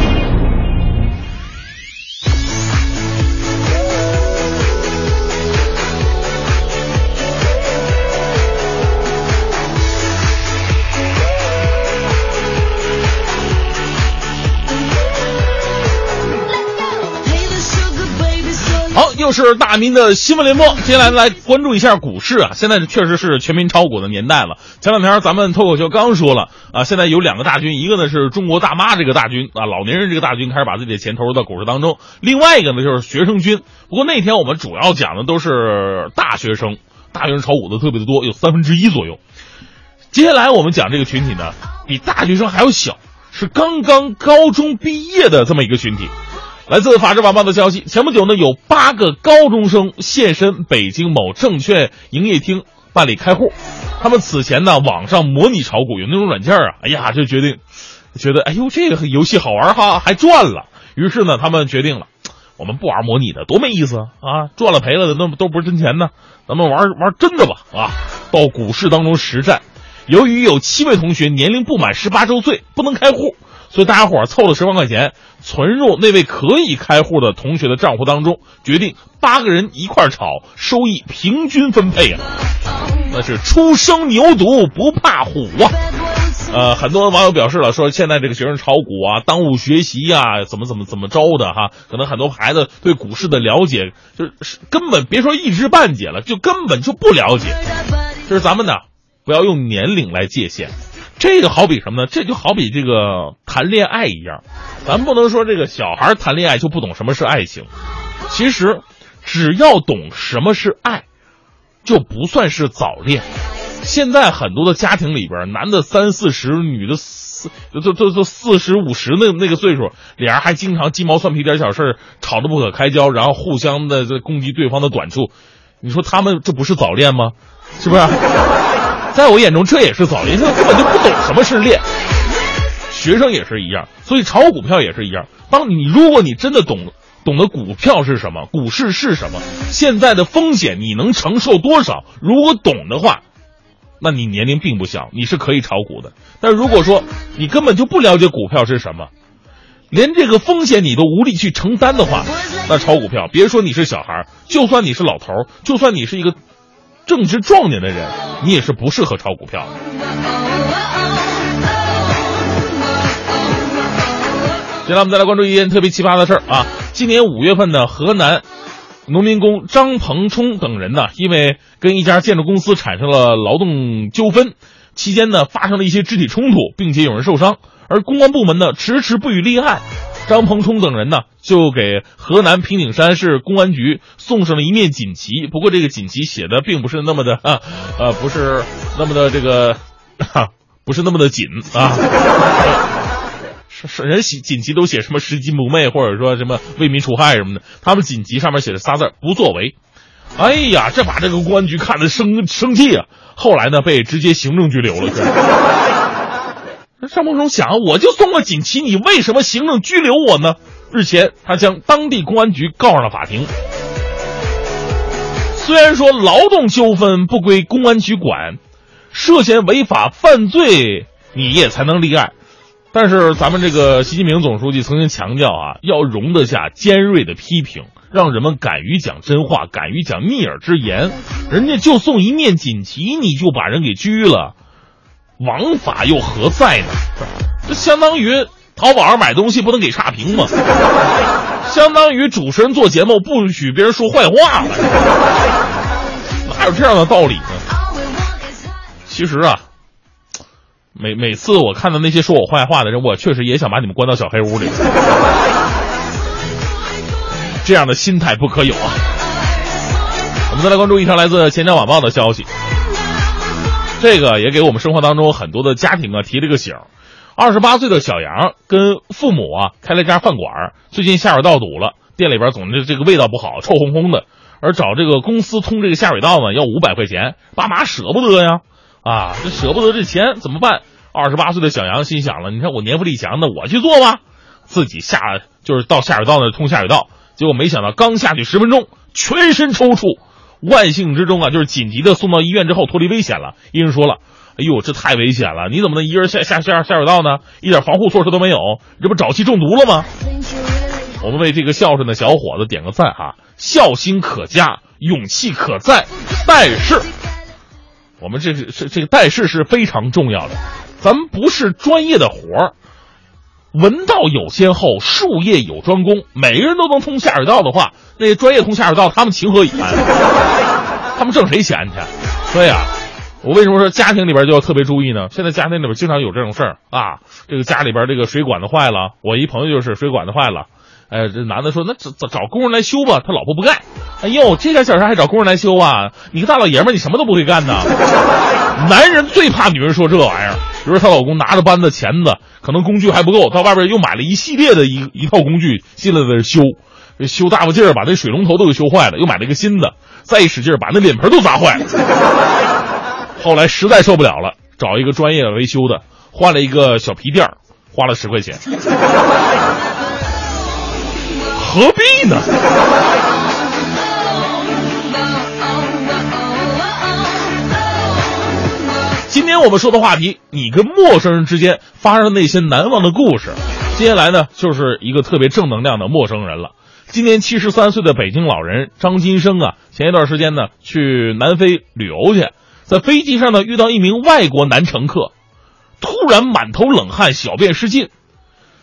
是大明的新闻联播，接下来来关注一下股市啊。现在确实是全民炒股的年代了。前两天咱们脱口秀刚说了啊，现在有两个大军，一个呢是中国大妈这个大军啊，老年人这个大军开始把自己的钱投入到股市当中；另外一个呢就是学生军。不过那天我们主要讲的都是大学生，大学生炒股的特别的多，有三分之一左右。接下来我们讲这个群体呢，比大学生还要小，是刚刚高中毕业的这么一个群体。来自《法制晚报》的消息，前不久呢，有八个高中生现身北京某证券营业厅办理开户。他们此前呢，网上模拟炒股，有那种软件啊，哎呀，就决定觉得，哎呦，这个游戏好玩哈，还赚了。于是呢，他们决定了，我们不玩模拟的，多没意思啊！赚了赔了的，那都不是真钱呢。咱们玩玩真的吧啊！到股市当中实战。由于有七位同学年龄不满十八周岁，不能开户。所以大家伙凑了十万块钱，存入那位可以开户的同学的账户当中，决定八个人一块炒，收益平均分配啊，那是初生牛犊不怕虎啊！呃，很多网友表示了，说现在这个学生炒股啊，耽误学习呀，怎么怎么怎么着的哈？可能很多孩子对股市的了解，就是根本别说一知半解了，就根本就不了解。就是咱们呢，不要用年龄来界限。这个好比什么呢？这就好比这个谈恋爱一样，咱不能说这个小孩谈恋爱就不懂什么是爱情。其实，只要懂什么是爱，就不算是早恋。现在很多的家庭里边，男的三四十，女的四，都都都四十五十那那个岁数，俩人还经常鸡毛蒜皮点小事吵得不可开交，然后互相的这攻击对方的短处。你说他们这不是早恋吗？是不是？在我眼中，这也是早恋，他根本就不懂什么是恋。学生也是一样，所以炒股票也是一样。当你如果你真的懂懂得股票是什么，股市是什么，现在的风险你能承受多少？如果懂的话，那你年龄并不小，你是可以炒股的。但如果说你根本就不了解股票是什么，连这个风险你都无力去承担的话，那炒股票，别说你是小孩，就算你是老头，就算你是一个。正值壮年的人，你也是不适合炒股票的。接下来我们再来关注一件特别奇葩的事儿啊！今年五月份呢，河南农民工张鹏冲等人呢，因为跟一家建筑公司产生了劳动纠纷，期间呢发生了一些肢体冲突，并且有人受伤，而公安部门呢迟迟不予立案。张鹏冲等人呢，就给河南平顶山市公安局送上了一面锦旗。不过这个锦旗写的并不是那么的啊，呃，不是那么的这个哈，不是那么的紧啊。是是，人写锦旗都写什么拾金不昧，或者说什么为民除害什么的。他们锦旗上面写的仨字不作为。哎呀，这把这个公安局看得生生气啊！后来呢，被直接行政拘留了。张梦中想，我就送个锦旗，你为什么行政拘留我呢？日前，他将当地公安局告上了法庭。虽然说劳动纠纷不归公安局管，涉嫌违法犯罪你也才能立案，但是咱们这个习近平总书记曾经强调啊，要容得下尖锐的批评，让人们敢于讲真话，敢于讲逆耳之言。人家就送一面锦旗，你就把人给拘了。王法又何在呢？这相当于淘宝上买东西不能给差评吗？相当于主持人做节目不许别人说坏话了，哪有这样的道理呢？其实啊，每每次我看到那些说我坏话的人，我确实也想把你们关到小黑屋里。这样的心态不可有啊！我们再来关注一条来自《钱江晚报》的消息。这个也给我们生活当中很多的家庭啊提了个醒二十八岁的小杨跟父母啊开了一家饭馆，最近下水道堵了，店里边总是这个味道不好，臭烘烘的，而找这个公司通这个下水道呢要五百块钱，爸妈舍不得呀，啊，这舍不得这钱怎么办？二十八岁的小杨心想了，你看我年富力强的，我去做吧，自己下就是到下水道那通下水道，结果没想到刚下去十分钟，全身抽搐。万幸之中啊，就是紧急的送到医院之后脱离危险了。医生说了：“哎呦，这太危险了！你怎么能一个人下下下下水道呢？一点防护措施都没有，这不沼气中毒了吗？”我们为这个孝顺的小伙子点个赞哈，孝心可嘉，勇气可赞，但是我们这是这这个但是是非常重要的。咱们不是专业的活儿，文道有先后，术业有专攻，每个人都能通下水道的话，那专业通下水道，他们情何以堪？他们挣谁钱去？所以啊，我为什么说家庭里边就要特别注意呢？现在家庭里边经常有这种事儿啊，这个家里边这个水管子坏了，我一朋友就是水管子坏了，哎，这男的说那找找工人来修吧，他老婆不干。哎呦，这点小事还找工人来修啊？你个大老爷们，你什么都不会干呢？男人最怕女人说这玩意儿。比如她老公拿着扳子、钳子，可能工具还不够，到外边又买了一系列的一一套工具，进来在这修，修大不劲儿，把那水龙头都给修坏了，又买了一个新的，再一使劲儿，把那脸盆都砸坏了。后来实在受不了了，找一个专业维修的，换了一个小皮垫儿，花了十块钱。何必呢？我们说的话题，你跟陌生人之间发生的那些难忘的故事。接下来呢，就是一个特别正能量的陌生人了。今年七十三岁的北京老人张金生啊，前一段时间呢去南非旅游去，在飞机上呢遇到一名外国男乘客，突然满头冷汗，小便失禁。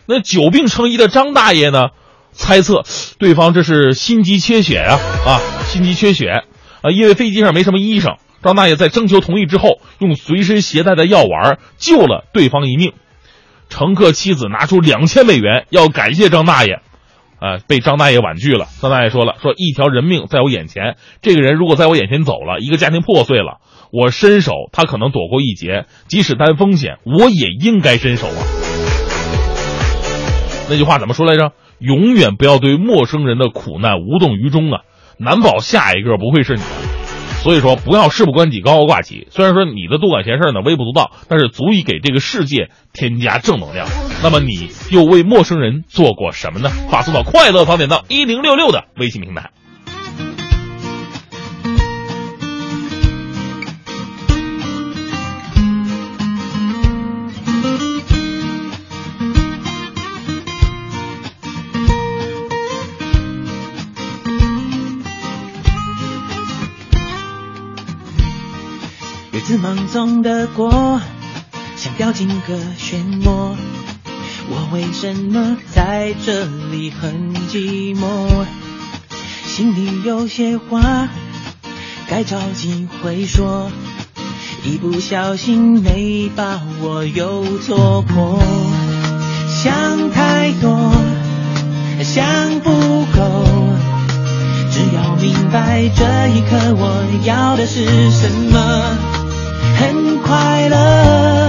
那久病成医的张大爷呢，猜测对方这是心肌缺血呀啊，心肌缺血啊，因为飞机上没什么医生。张大爷在征求同意之后，用随身携带的药丸救了对方一命。乘客妻子拿出两千美元要感谢张大爷，呃，被张大爷婉拒了。张大爷说了：“说一条人命在我眼前，这个人如果在我眼前走了，一个家庭破碎了，我伸手他可能躲过一劫，即使担风险，我也应该伸手啊。”那句话怎么说来着？永远不要对陌生人的苦难无动于衷啊，难保下一个不会是你。所以说，不要事不关己高高挂起。虽然说你的多管闲事呢微不足道，但是足以给这个世界添加正能量。那么你又为陌生人做过什么呢？发送到快乐早点到一零六六的微信平台。日子忙中的过，像掉进个漩涡。我为什么在这里很寂寞？心里有些话该着急会说，一不小心没把握又错过。想太多，想不够，只要明白这一刻我要的是什么。很快乐，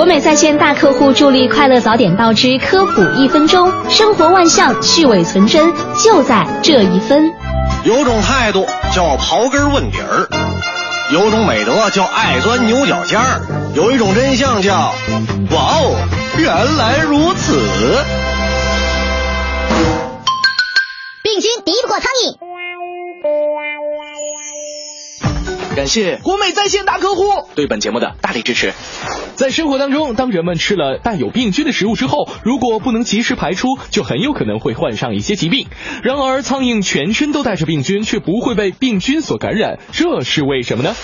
国美在线大客户助力快乐早点到之科普一分钟，生活万象，去伪存真，就在这一分。有种态度叫刨根问底儿，有种美德叫爱钻牛角尖儿，有一种真相叫哇哦，原来如此。病菌敌不过苍蝇。感谢国美在线大客户对本节目的大力支持。在生活当中，当人们吃了带有病菌的食物之后，如果不能及时排出，就很有可能会患上一些疾病。然而，苍蝇全身都带着病菌，却不会被病菌所感染，这是为什么呢？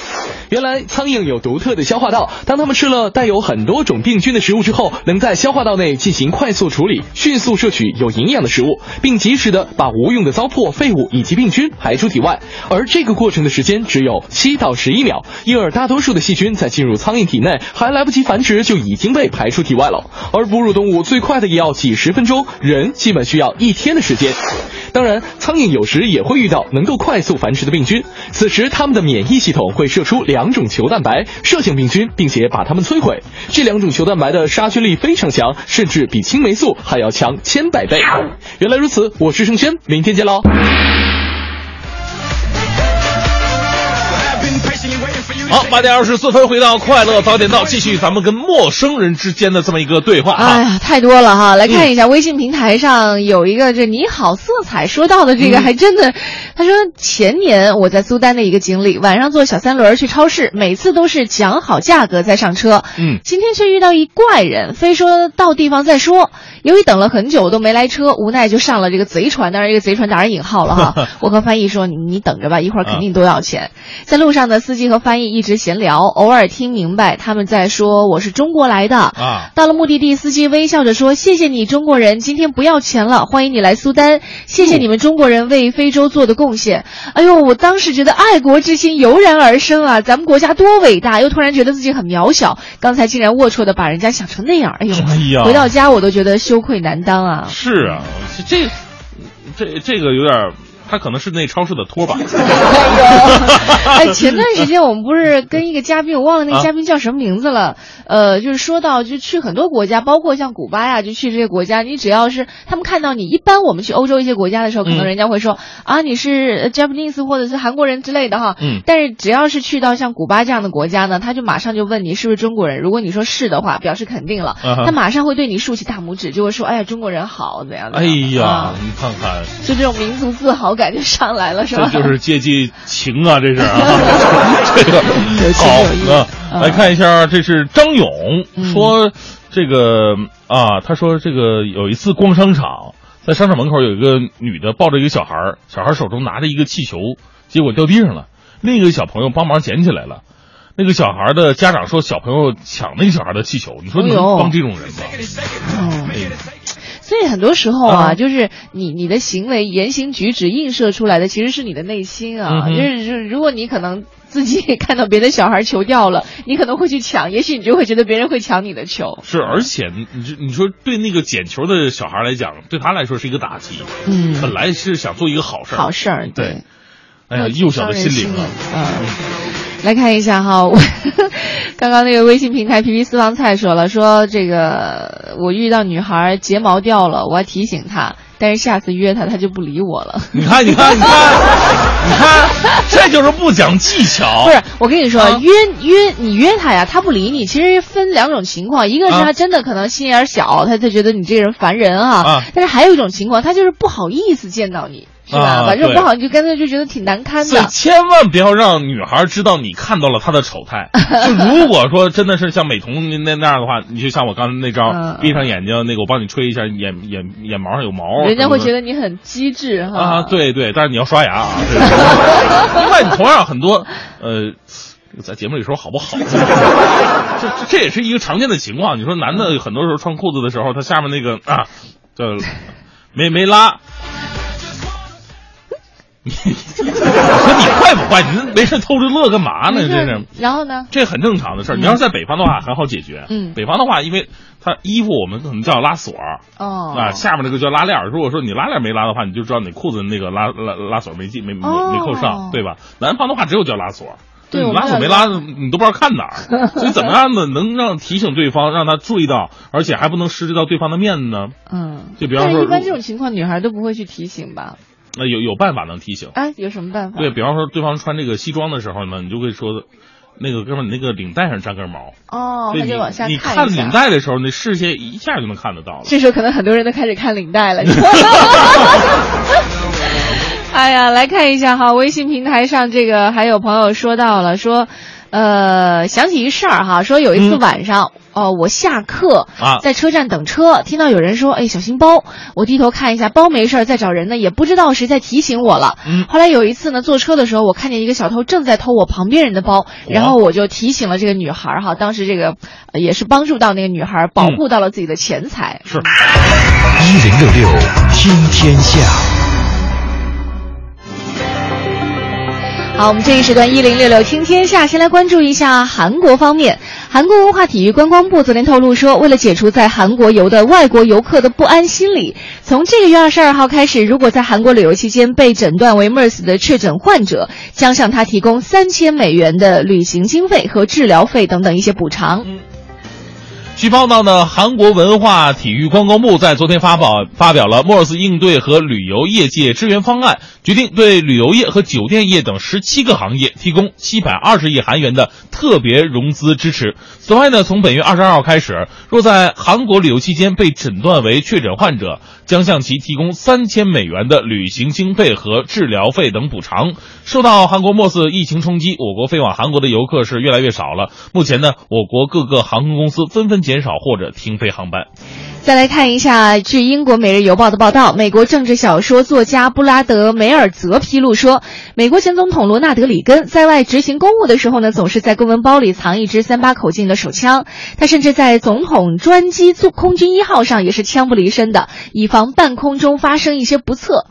原来，苍蝇有独特的消化道，当它们吃了带有很多种病菌的食物之后，能在消化道内进行快速处理，迅速摄取有营养的食物，并及时的把无用的糟粕、废物以及病菌排出体外。而这个过程的时间只有七到到十一秒，因而大多数的细菌在进入苍蝇体内还来不及繁殖就已经被排出体外了。而哺乳动物最快的也要几十分钟，人基本需要一天的时间。当然，苍蝇有时也会遇到能够快速繁殖的病菌，此时它们的免疫系统会射出两种球蛋白射向病菌，并且把它们摧毁。这两种球蛋白的杀菌力非常强，甚至比青霉素还要强千百倍。原来如此，我是盛轩，明天见喽。好，八点二十四分回到快乐早点到，继续咱们跟陌生人之间的这么一个对话啊。哎呀，太多了哈！来看一下微信平台上有一个这你好色彩说到的这个，还真的，他说前年我在苏丹的一个经历，晚上坐小三轮去超市，每次都是讲好价格再上车。嗯，今天却遇到一怪人，非说到地方再说。由于等了很久都没来车，无奈就上了这个贼船，当然这个贼船打上引号了哈。我和翻译说你你等着吧，一会儿肯定都要钱。在路上的，司机和翻译一直闲聊，偶尔听明白他们在说我是中国来的啊。到了目的地，司机微笑着说：“谢谢你，中国人，今天不要钱了，欢迎你来苏丹，谢谢你们中国人为非洲做的贡献。”哎呦，我当时觉得爱国之心油然而生啊，咱们国家多伟大，又突然觉得自己很渺小，刚才竟然龌龊的把人家想成那样，哎呦，哎呀回到家我都觉得羞愧难当啊。是啊，这这这个有点，他可能是那超市的托吧。哎，前段时间我们不是 跟一个嘉宾，我忘了那个嘉宾叫什么名字了。呃，就是说到就去很多国家，包括像古巴呀，就去这些国家，你只要是他们看到你，一般我们去欧洲一些国家的时候，可能人家会说、啊你是 Japanese 或者是韩国人之类的哈。嗯但是只要是去到像古巴这样的国家呢，他就马上就问你是不是中国人。如果你说是的话，表示肯定了，啊他马上会对你竖起大拇指，就会说哎呀中国人好怎样的哎。呀啊，你看看，就这种民族自豪感就上来了，是吧？这就是借机情啊，这是啊，这个好啊。来看一下，这是张勇说，这个啊，他说这个有一次逛商场，在商场门口有一个女的抱着一个小孩儿，小孩手中拿着一个气球，结果掉地上了，另一个小朋友帮忙捡起来了。那个小孩的家长说，小朋友抢那个小孩的气球，你说能哎呦帮这种人吗？所以很多时候啊，啊就是你你的行为、言行举止映射出来的，其实是你的内心啊。嗯就是，如果你可能自己 看到别的小孩球掉了，你可能会去抢，也许你就会觉得别人会抢你的球。是，而且你你你说对那个捡球的小孩来讲，对他来说是一个打击。嗯本来是想做一个好事儿，好事儿，对。哎呀，幼小的心灵啊！嗯，来看一下哈，我 刚刚那个微信平台皮皮私房菜说了，说这个我遇到女孩睫毛掉了，我要提醒她，但是下次约她，她就不理我了。你看，你看，你看，你看，这就是不讲技巧。不是，我跟你说，啊约约你约她呀，她不理你，其实分两种情况，一个是她真的可能心眼小，她她觉得你这个人烦人啊，啊但是还有一种情况，她就是不好意思见到你。是吧？啊对把这种不好，你就干脆就觉得挺难堪所以的。千万不要让女孩知道你看到了她的丑态。就如果说真的是像美瞳那那样的话，你就像我刚才那招，嗯闭上眼睛，那个我帮你吹一下眼眼眼毛上有毛，人家会觉得。你很机智哈。啊，对对，但是你要刷牙啊。对另外，你同样很多呃，在节目里说好不好？这这这也是一个常见的情况。你说男的很多时候穿裤子的时候，他下面那个啊，叫没没拉。你我说你坏不坏？你没事偷着乐干嘛呢？这是。然后呢？这很正常的事儿。你要是在北方的话，很好解决。嗯北方的话，因为它衣服我们可能叫拉锁哦啊，下面那个叫拉链。如果说你拉链没拉的话，你就知道你裤子那个拉拉拉锁没系没没没扣上，对吧？南方的话只有叫拉锁。对你拉锁没拉，你都不知道看哪儿。所以怎么样呢？能让提醒对方，让他注意到，而且还不能失去到对方的面子呢？嗯，就比方说一般这种情况，女孩都不会去提醒吧？那有有办法能提醒。哎，有什么办法？对比方说，对方穿这个西装的时候呢，你就会说，那个哥们儿，你那个领带上粘根毛。哦，对你就往下你看看领。带的时候，那视线一下就能看得到了。这时候可能很多人都开始看领带了。哎呀，来看一下哈，微信平台上这个还有朋友说到了，说，呃，想起一事儿哈，说有一次嗯晚上，哦、我下课啊在车站等车，听到有人说，哎，小心包，我低头看一下，包没事儿，在找人呢，也不知道谁在提醒我了。嗯后来有一次呢，坐车的时候，我看见一个小偷正在偷我旁边人的包，然后我就提醒了这个女孩儿哈，当时这个、呃也是帮助到那个女孩儿，保护到了自己的钱财。是。一零六六听天下。好，我们这一时段一零六六听天下，先来关注一下韩国方面。韩国文化体育观光部昨天透露说，为了解除在韩国游的外国游客的不安心理，从这个月二十二号开始，如果在韩国旅游期间被诊断为 MERS 的确诊患者，将向他提供三千美元的旅行经费和治疗费等等一些补偿。据报道呢，韩国文化体育观光部在昨天发表发表了 MERS 应对和旅游业界支援方案，决定对旅游业和酒店业等十七个行业提供七百二十亿韩元的特别融资支持。此外呢，从本月二十二号开始，若在韩国旅游期间被诊断为确诊患者，将向其提供三千美元的旅行经费和治疗费等补偿。受到韩国 MERS 疫情冲击，我国飞往韩国的游客是越来越少了。目前呢，我国各个航空公司纷纷减少或者停飞航班。再来看一下，据英国《每日邮报》的报道，美国政治小说作家布拉德·梅尔泽披露说，美国前总统罗纳德·里根在外执行公务的时候呢，总是在公文包里藏一支三八口径的手枪。他甚至在总统专机“空军一号”上也是枪不离身的，以防半空中发生一些不测。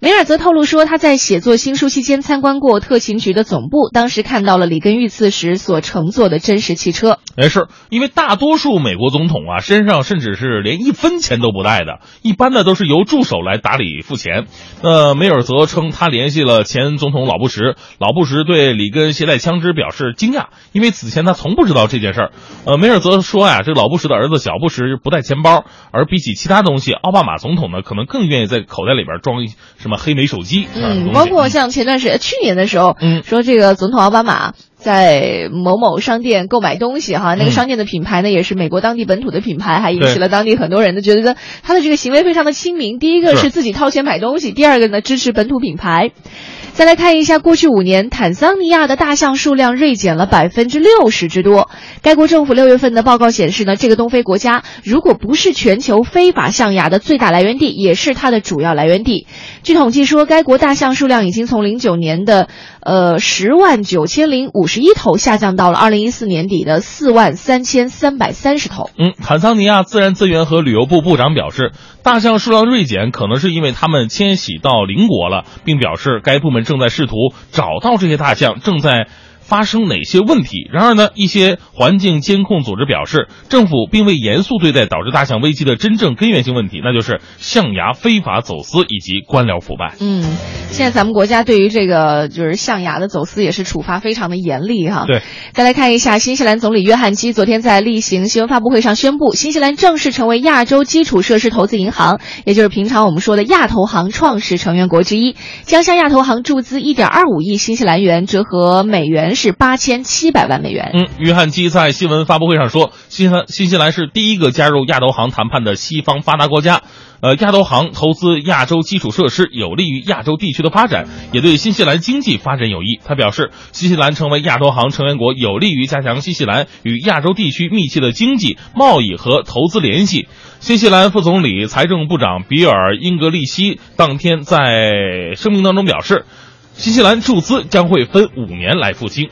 梅尔则透露说，他在写作新书期间参观过特勤局的总部，当时看到了里根遇刺时所乘坐的真实汽车。没事因为大多数美国总统啊，身上甚至是连一分钱都不带的，一般呢都是由助手来打理付钱。呃，梅尔泽称他联系了前总统老布什，老布什对里根携带枪支表示惊讶，因为此前他从不知道这件事儿。呃，梅尔泽说呀，这老布什的儿子小布什不带钱包，而比起其他东西，奥巴马总统呢可能更愿意在口袋里边装一么黑莓手机。嗯，包括像前段时间去年的时候，嗯，说这个总统奥巴马在某某商店购买东西哈，那个嗯商店的品牌呢也是美国当地本土的品牌，还引起了当地很多人的觉得他的这个行为非常的亲民。第一个是是自己掏钱买东西，第二个呢支持本土品牌。再来看一下，过去五年，坦桑尼亚的大象数量锐减了百分之六十之多。该国政府六月份的报告显示呢，这个东非国家如果不是全球非法象牙的最大来源地，也是它的主要来源地。据统计说，该国大象数量已经从零九年的呃十万九千零五十一头下降到了二零一四年底的四万三千三百三十头。嗯，坦桑尼亚自然资源和旅游部部长表示，大象数量锐减可能是因为它们迁徙到邻国了，并表示该部门正在试图找到这些大象正在发生哪些问题。然而呢，一些环境监控组织表示，政府并未严肃对待导致大象危机的真正根源性问题，那就是象牙非法走私以及官僚腐败。嗯，现在咱们国家对于这个就是象牙的走私也是处罚非常的严厉哈。对，再来看一下，新西兰总理约翰基昨天在例行新闻发布会上宣布，新西兰正式成为亚洲基础设施投资银行，也就是平常我们说的亚投行创始成员国之一，将向亚投行注资1.25亿新西兰元，折合美元是八千七百万美元。嗯，约翰基在新闻发布会上说，新西兰新西兰是第一个加入亚投行谈判的西方发达国家。呃，亚投行投资亚洲基础设施，有利于亚洲地区的发展，也对新西兰经济发展有益。他表示，新西兰成为亚投行成员国，有利于加强新西兰与亚洲地区密切的经济、贸易和投资联系。新西兰副总理、财政部长比尔·英格利希当天在声明当中表示，新西兰注资将会分五年来付清。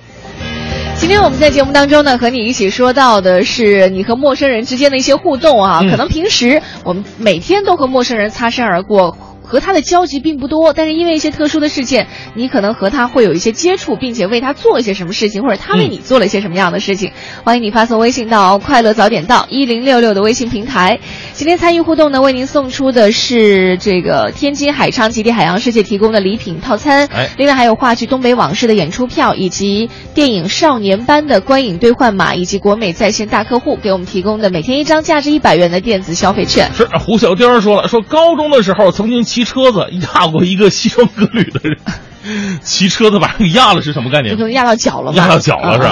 今天我们在节目当中呢，和你一起说到的是你和陌生人之间的一些互动啊。嗯可能平时我们每天都和陌生人擦身而过。和他的交集并不多，但是因为一些特殊的事件，你可能和他会有一些接触，并且为他做一些什么事情，或者他为你做了一些什么样的事情。欢迎你发送微信到“快乐早点到”一零六六的微信平台。今天参与互动呢，为您送出的是这个天津海昌极地海洋世界提供的礼品套餐，哎另外还有话剧《东北往事》的演出票，以及电影《少年班》的观影兑换码，以及国美在线大客户给我们提供的每天一张价值一百元的电子消费券。是胡小丁说了，说高中的时候曾经骑车子压过一个西装革履的人，骑车子把人给压了是什么概念压到脚了嘛，压到脚了是吧？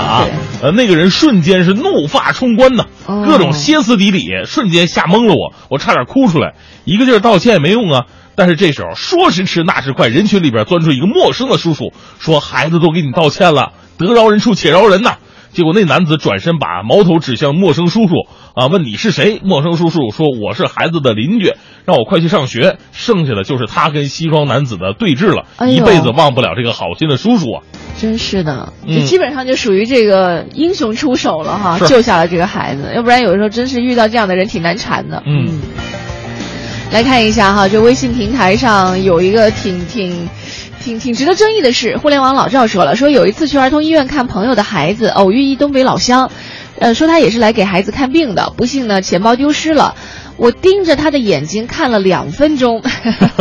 啊那个人瞬间是怒发冲冠呐，哦各种歇斯底里，瞬间吓懵了我，我差点哭出来。一个劲儿道歉也没用啊。但是这时候说时迟那时快，人群里边钻出一个陌生的叔叔，说孩子都给你道歉了，得饶人处且饶人呐。结果那男子转身把矛头指向陌生叔叔啊，问你是谁？陌生叔叔说我是孩子的邻居，让我快去上学。剩下的就是他跟西装男子的对峙了，哎一辈子忘不了这个好心的叔叔啊。真是的，嗯就基本上就属于这个英雄出手了哈，是救下了这个孩子，要不然有的时候真是遇到这样的人挺难缠的。嗯来看一下哈，这微信平台上有一个挺挺。挺挺值得争议的是，互联网老赵说了，说有一次去儿童医院看朋友的孩子，偶遇一东北老乡，呃，说他也是来给孩子看病的，不幸呢钱包丢失了，我盯着他的眼睛看了两分钟，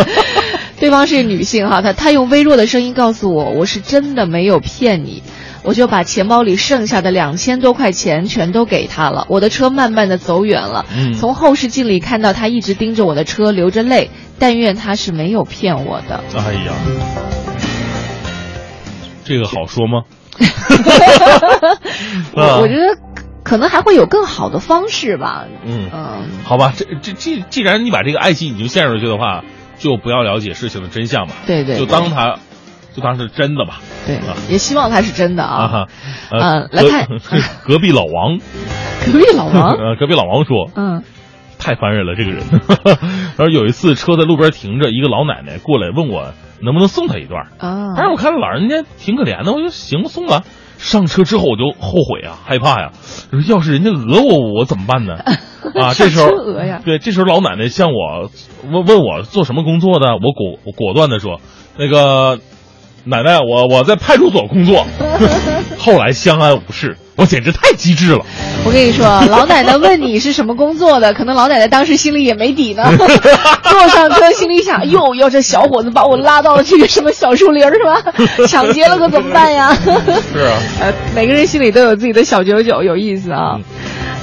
对方是女性哈，她她用微弱的声音告诉我，我是真的没有骗你。我就把钱包里剩下的两千多块钱全都给他了。我的车慢慢的走远了，嗯从后视镜里看到他一直盯着我的车，流着泪。但愿他是没有骗我的。哎呀，这个好说吗？啊我我觉得可能还会有更好的方式吧。嗯嗯，好吧，这这既既然你把这个爱情已经陷入去的话，就不要了解事情的真相吧。对对就当它，就当是真的吧。对啊，也希望它是真的啊。啊来看 是隔壁老王，隔壁老王，呃，隔壁老王说，嗯，太烦人了，这个人。然后有一次车在路边停着，一个老奶奶过来问我能不能送她一段。啊，但是我看老人家挺可怜的，我就行送吧。上车之后我就后悔啊，害怕呀。我说要是人家讹我，我怎么办呢？啊，这时候讹呀对，这时候老奶奶向我问问我做什么工作的，我果我果断的说，那个奶奶，我我在派出所工作。后来相安无事，我简直太机智了。我跟你说，老奶奶问你是什么工作的，可能老奶奶当时心里也没底呢。坐上车，心里想：哟，要这小伙子把我拉到了这个什么小树林是吧？抢劫了可怎么办呀？是啊，呃，每个人心里都有自己的小九九，有意思啊。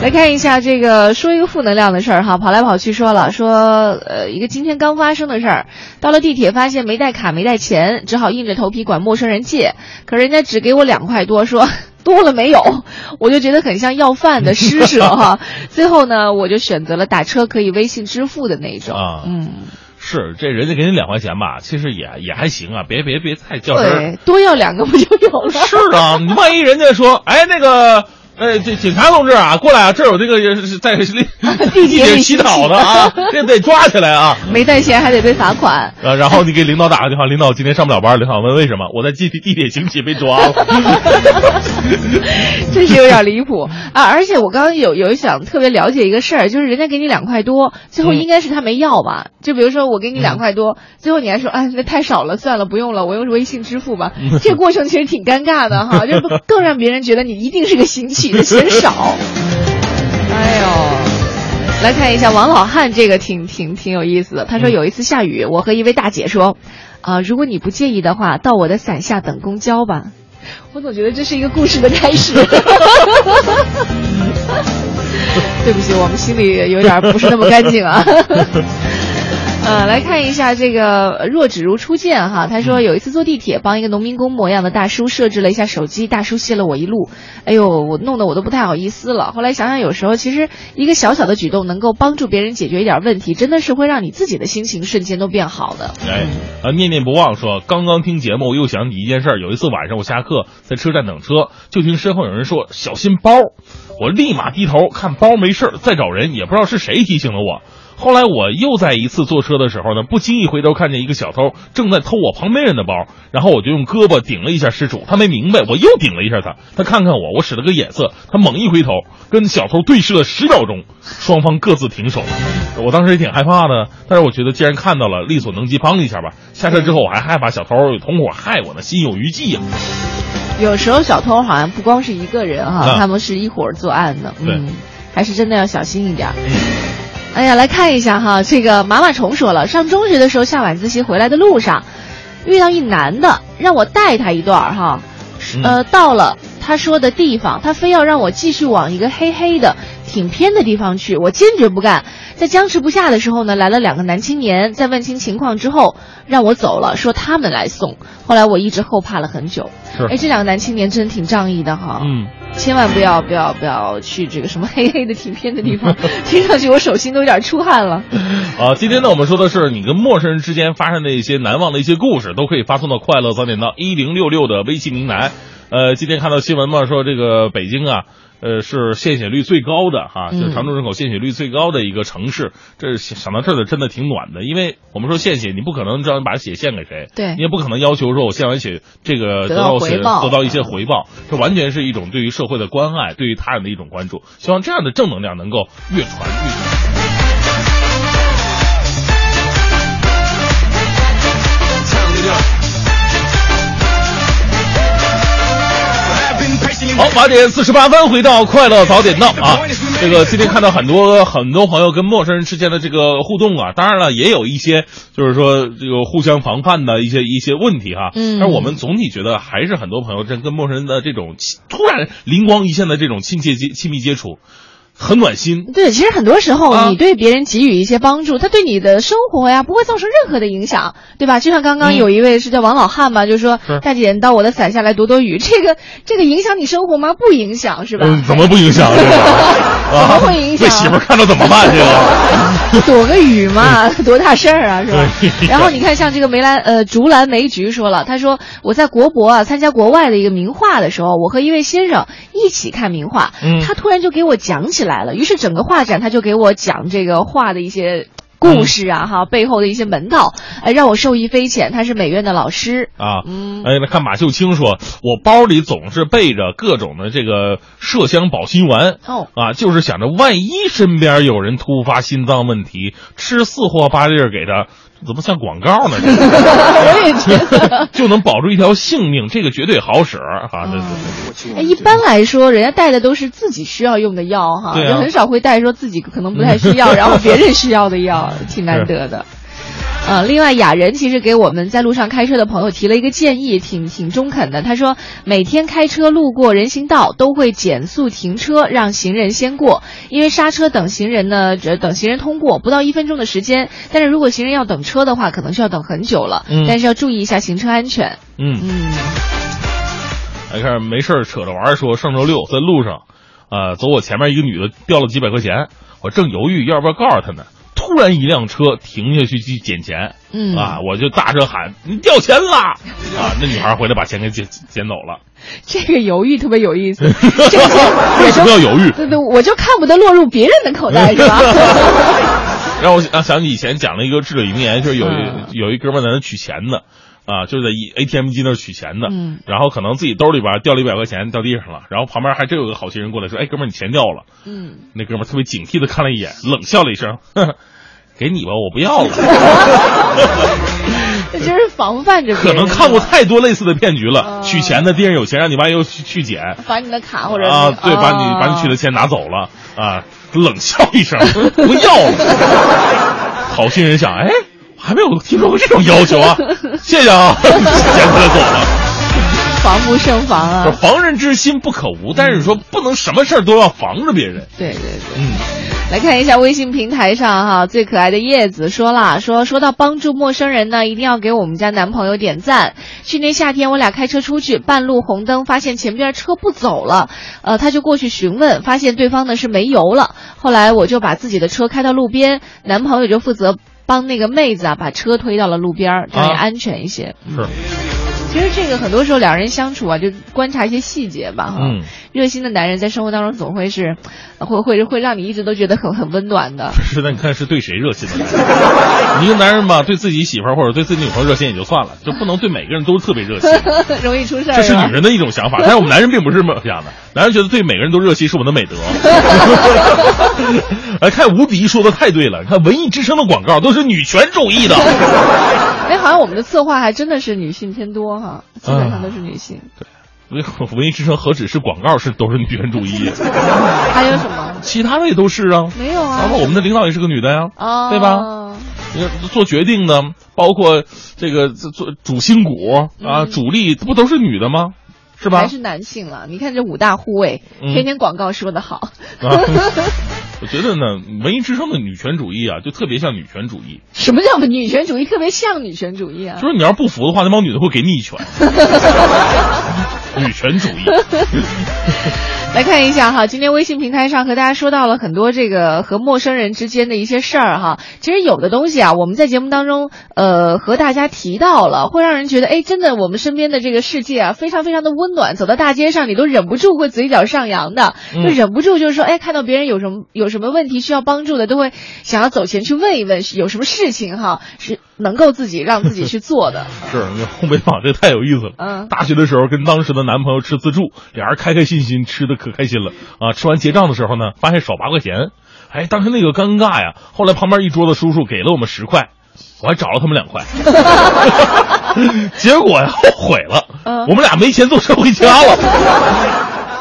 来看一下这个，说一个负能量的事儿哈，跑来跑去说了，说呃一个今天刚发生的事儿，到了地铁发现没带卡没带钱，只好硬着头皮管陌生人借，可人家只给我两块多，说 多了没有，我就觉得很像要饭的施舍哈。最后呢，我就选择了打车可以微信支付的那种，啊嗯，是这人家给你两块钱吧，其实也也还行啊，别别别太较真儿。对，多要两个不就有了？是啊，你万一人家说，哎，那个，呃，这警察同志啊，过来啊，这儿有这个是在 地地铁里洗澡的啊，这得抓起来啊。没带钱还得被罚款。啊，然后你给领导打个电话，领导今天上不了班，领导问为什么？我在地地铁行乞被抓了。真是有点离谱啊！而且我刚刚有有想特别了解一个事儿，就是人家给你两块多，最后应该是他没要吧？就比如说我给你两块多，最后你还说啊那太少了，算了不用了，我用微信支付吧。这个过程其实挺尴尬的哈，就更让别人觉得你一定是个行乞的，嫌少。哎呦，来看一下王老汉这个挺挺挺有意思的。他说有一次下雨，我和一位大姐说，啊、如果你不介意的话，到我的伞下等公交吧。我总觉得这是一个故事的开始。对不起，我们心里有点不是那么干净啊。呃，来看一下这个若只如初见哈，他说有一次坐地铁，帮一个农民工模样的大叔设置了一下手机，大叔谢了我一路，哎呦，我弄得我都不太好意思了。后来想想，有时候其实一个小小的举动能够帮助别人解决一点问题，真的是会让你自己的心情瞬间都变好的。哎，啊，念念不忘说，刚刚听节目，我又想起一件事儿。有一次晚上我下课在车站等车，就听身后有人说小心包，我立马低头看包没事儿，再找人，也不知道是谁提醒了我。后来我又在一次坐车的时候呢，不经意回头看见一个小偷正在偷我旁边人的包，然后我就用胳膊顶了一下失主，他没明白，我又顶了一下他，他看看我，我使了个眼色，他猛一回头跟小偷对视了十秒钟，双方各自停手。我当时也挺害怕的，但是我觉得既然看到了，力所能及帮一下吧。下车之后我还害怕小偷有同伙害我呢，心有余悸呀。有时候小偷好像不光是一个人哈，他们是一伙作案的，嗯，还是真的要小心一点。哎呀，来看一下哈，这个麻麻虫说了，上中学的时候下晚自习回来的路上，遇到一男的，让我带他一段哈，呃，到了他说的地方，他非要让我继续往一个黑黑的、挺偏的地方去，我坚决不干。在僵持不下的时候呢，来了两个男青年，在问清情况之后，让我走了，说他们来送。后来我一直后怕了很久。哎，这两个男青年真挺仗义的哈。嗯。千万不要不要不要去这个什么黑黑的挺偏的地方，听上去我手心都有点出汗了。啊，今天呢，我们说的是你跟陌生人之间发生的一些难忘的一些故事，都可以发送到快乐早点到一零六六的微信平台。呃，今天看到新闻嘛，说这个北京啊。呃，是献血率最高的哈，就是常住人口献血率最高的一个城市。这想到这儿的真的挺暖的，因为我们说献血，你不可能让把血献给谁，对，你也不可能要求说我献完血这个得到血得到一些回报，这完全是一种对于社会的关爱，对于他人的一种关注。希望这样的正能量能够越传越传。好，八点四十八分，回到快乐早点到啊！这个今天看到很多很多朋友跟陌生人之间的这个互动啊，当然了，也有一些就是说这个互相防范的一些一些问题哈。嗯。但是我们总体觉得，还是很多朋友真跟陌生人的这种突然灵光一现的这种亲切接亲密接触。很暖心，对，其实很多时候你对别人给予一些帮助，他对你的生活呀不会造成任何的影响，对吧？就像刚刚有一位是叫王老汉吧，就说大姐，你到我的伞下来躲躲雨，这个这个影响你生活吗？不影响，是吧？怎么不影响？怎么会影响？被媳妇看到怎么办？这 个躲个雨嘛，多大事儿啊，是吧？然后你看，像这个梅兰呃竹篮梅菊说了，他说我在国博啊参加国外的一个名画的时候，我和一位先生一起看名画，他突然就给我讲起来。来了，于是整个画展他就给我讲这个画的一些故事啊，哈，背后的一些门道，哎，让我受益匪浅。他是美院的老师啊，嗯，哎，看马秀清说，我包里总是备着各种的这个麝香保心丸，哦，啊，就是想着万一身边有人突发心脏问题，吃四货八粒给他。怎么像广告呢？我也觉得就能保住一条性命，这个绝对好使哈。哎，一般来说，人家带的都是自己需要用的药哈，就很少会带说自己可能不太需要，然后别人需要的药，挺难得的。呃，另外雅人其实给我们在路上开车的朋友提了一个建议，挺挺中肯的。他说，每天开车路过人行道都会减速停车，让行人先过，因为刹车等行人呢，这等行人通过不到一分钟的时间。但是如果行人要等车的话，可能需要等很久了。嗯，但是要注意一下行车安全。嗯嗯。来看没事扯着玩说，上周六在路上，啊，走我前面一个女的掉了几百块钱，我正犹豫要不要告诉她呢。突然，一辆车停下去去捡钱，嗯啊，我就大声喊：“你掉钱啦！”啊，那女孩回来把钱给捡捡走了。这个犹豫特别有意思，这个为什么要犹豫？对对，我就看不得落入别人的口袋，是吧？让我想想起以前讲了一个至理名言，就是有一有一哥们在那取钱的。啊，就是在 ATM 机那儿取钱的，嗯，然后可能自己兜里边掉了一百块钱掉地上了，然后旁边还真有个好心人过来说：“哎，哥们儿，你钱掉了。”嗯，那哥们儿特别警惕的看了一眼，冷笑了一声：“给你吧，我不要了。”这真是防范着。可能看过太多类似的骗局了，取钱的地上有钱，让你万一又去去捡，把你的卡或者啊，对，把你把你取的钱拿走了啊，冷笑一声 不要了。好心人想，哎。还没有听说过这种要求啊！谢谢啊，钱哥走了，防不胜防啊！防人之心不可无，但是说不能什么事儿都要防着别人。对对对，嗯。来看一下微信平台上哈，最可爱的叶子说了，说说到帮助陌生人呢，一定要给我们家男朋友点赞。去年夏天我俩开车出去，半路红灯，发现前边车不走了，呃，他就过去询问，发现对方呢是没油了。后来我就把自己的车开到路边，男朋友就负责帮那个妹子啊把车推到了路边，这样也安全一些。是。其实这个很多时候两人相处啊，就观察一些细节吧，哈。嗯。热心的男人在生活当中总会是，会会会让你一直都觉得很很温暖的。是的，你看是对谁热心的？一个男人嘛，对自己媳妇儿或者对自己女朋友热心也就算了，就不能对每个人都特别热心，容易出事儿。这是女人的一种想法，但是我们男人并不是这么想的。男人觉得对每个人都热心是我们的美德。哎看吴迪说的太对了，你看文艺之声的广告都是女权主义的。哎，好像我们的策划还真的是女性偏多哈，基本上都是女性。对。文艺之声何止是广告是都是女权主义，还有什么？其他的也都是啊，没有啊。包括我们的领导也是个女的呀，啊对吧？做决定的，包括这个做主心骨啊，主力不都是女的吗？是吧？还是男性了？你看这五大护卫，天天广告说的好。我觉得呢，文艺之声的女权主义啊，就特别像女权主义。什么叫女权主义？特别像女权主义啊？就是你要不服的话，那帮女的会给你一拳。女权主义。来看一下哈，今天微信平台上和大家说到了很多这个和陌生人之间的一些事儿哈。其实有的东西啊，我们在节目当中呃和大家提到了，会让人觉得哎，真的我们身边的这个世界啊，非常非常的温暖。走到大街上，你都忍不住会嘴角上扬的，就忍不住就是说，哎，看到别人有什么有什么问题需要帮助的，都会想要走前去问一问，有什么事情哈是能够自己让自己去做的。是，那烘焙坊这太有意思了。嗯，大学的时候跟当时的男朋友吃自助，俩人开开心心吃的。可开心了啊！吃完结账的时候呢，发现少八块钱，哎，当时那个尴尬呀。后来旁边一桌子叔叔给了我们十块，我还找了他们两块，结果呀后悔了，我们俩没钱坐车回家了，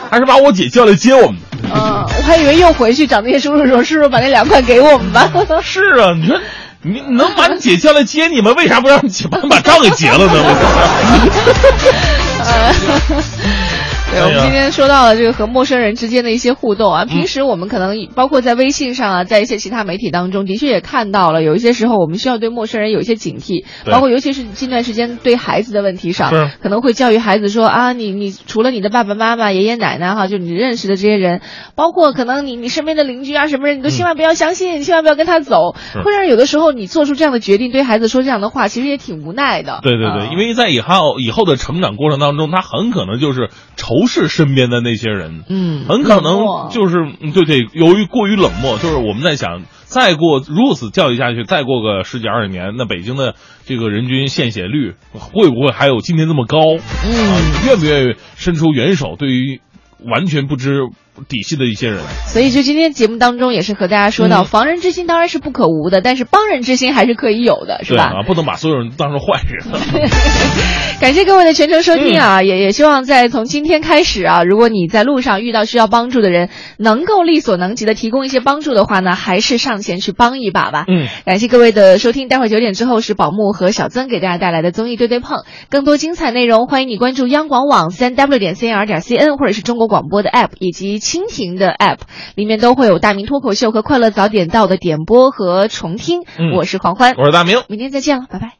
还是把我姐叫来接我们。嗯，我还以为又回去找那些叔叔说，叔叔把那两块给我们吧。是啊，你说你能把你姐叫来接你们，为啥不让你姐把你把账给结了呢？对，我们今天说到了这个和陌生人之间的一些互动啊。平时我们可能包括在微信上啊，在一些其他媒体当中，的确也看到了，有一些时候我们需要对陌生人有一些警惕，包括尤其是近段时间对孩子的问题上，可能会教育孩子说啊，你你除了你的爸爸妈妈、爷爷奶奶哈，就你认识的这些人，包括可能你你身边的邻居啊什么人，你都千万不要相信，千万不要跟他走，会让有的时候你做出这样的决定，对孩子说这样的话，其实也挺无奈的。对对对，因为在以后以后的成长过程当中，他很可能就是仇。不是身边的那些人，嗯，很可能就是对对，由于过于冷漠，就是我们在想，再过如此教育下去，再过个十几二十年，那北京的这个人均献血率会不会还有今天这么高？嗯，愿不愿意伸出援手？对于完全不知。底细的一些人，所以就今天节目当中也是和大家说到，防人之心当然是不可无的，但是帮人之心还是可以有的，是吧？啊，不能把所有人当成坏人。感谢各位的全程收听啊，也也希望在从今天开始啊，如果你在路上遇到需要帮助的人，能够力所能及的提供一些帮助的话呢，还是上前去帮一把吧。嗯，感谢各位的收听，待会儿九点之后是宝木和小曾给大家带来的综艺对对碰，更多精彩内容欢迎你关注央广网三 w 点 cnr 点 cn 或者是中国广播的 app 以及。蜻蜓的 App 里面都会有大明脱口秀和快乐早点到的点播和重听。我是黄欢，我是大明，明天再见了，拜拜。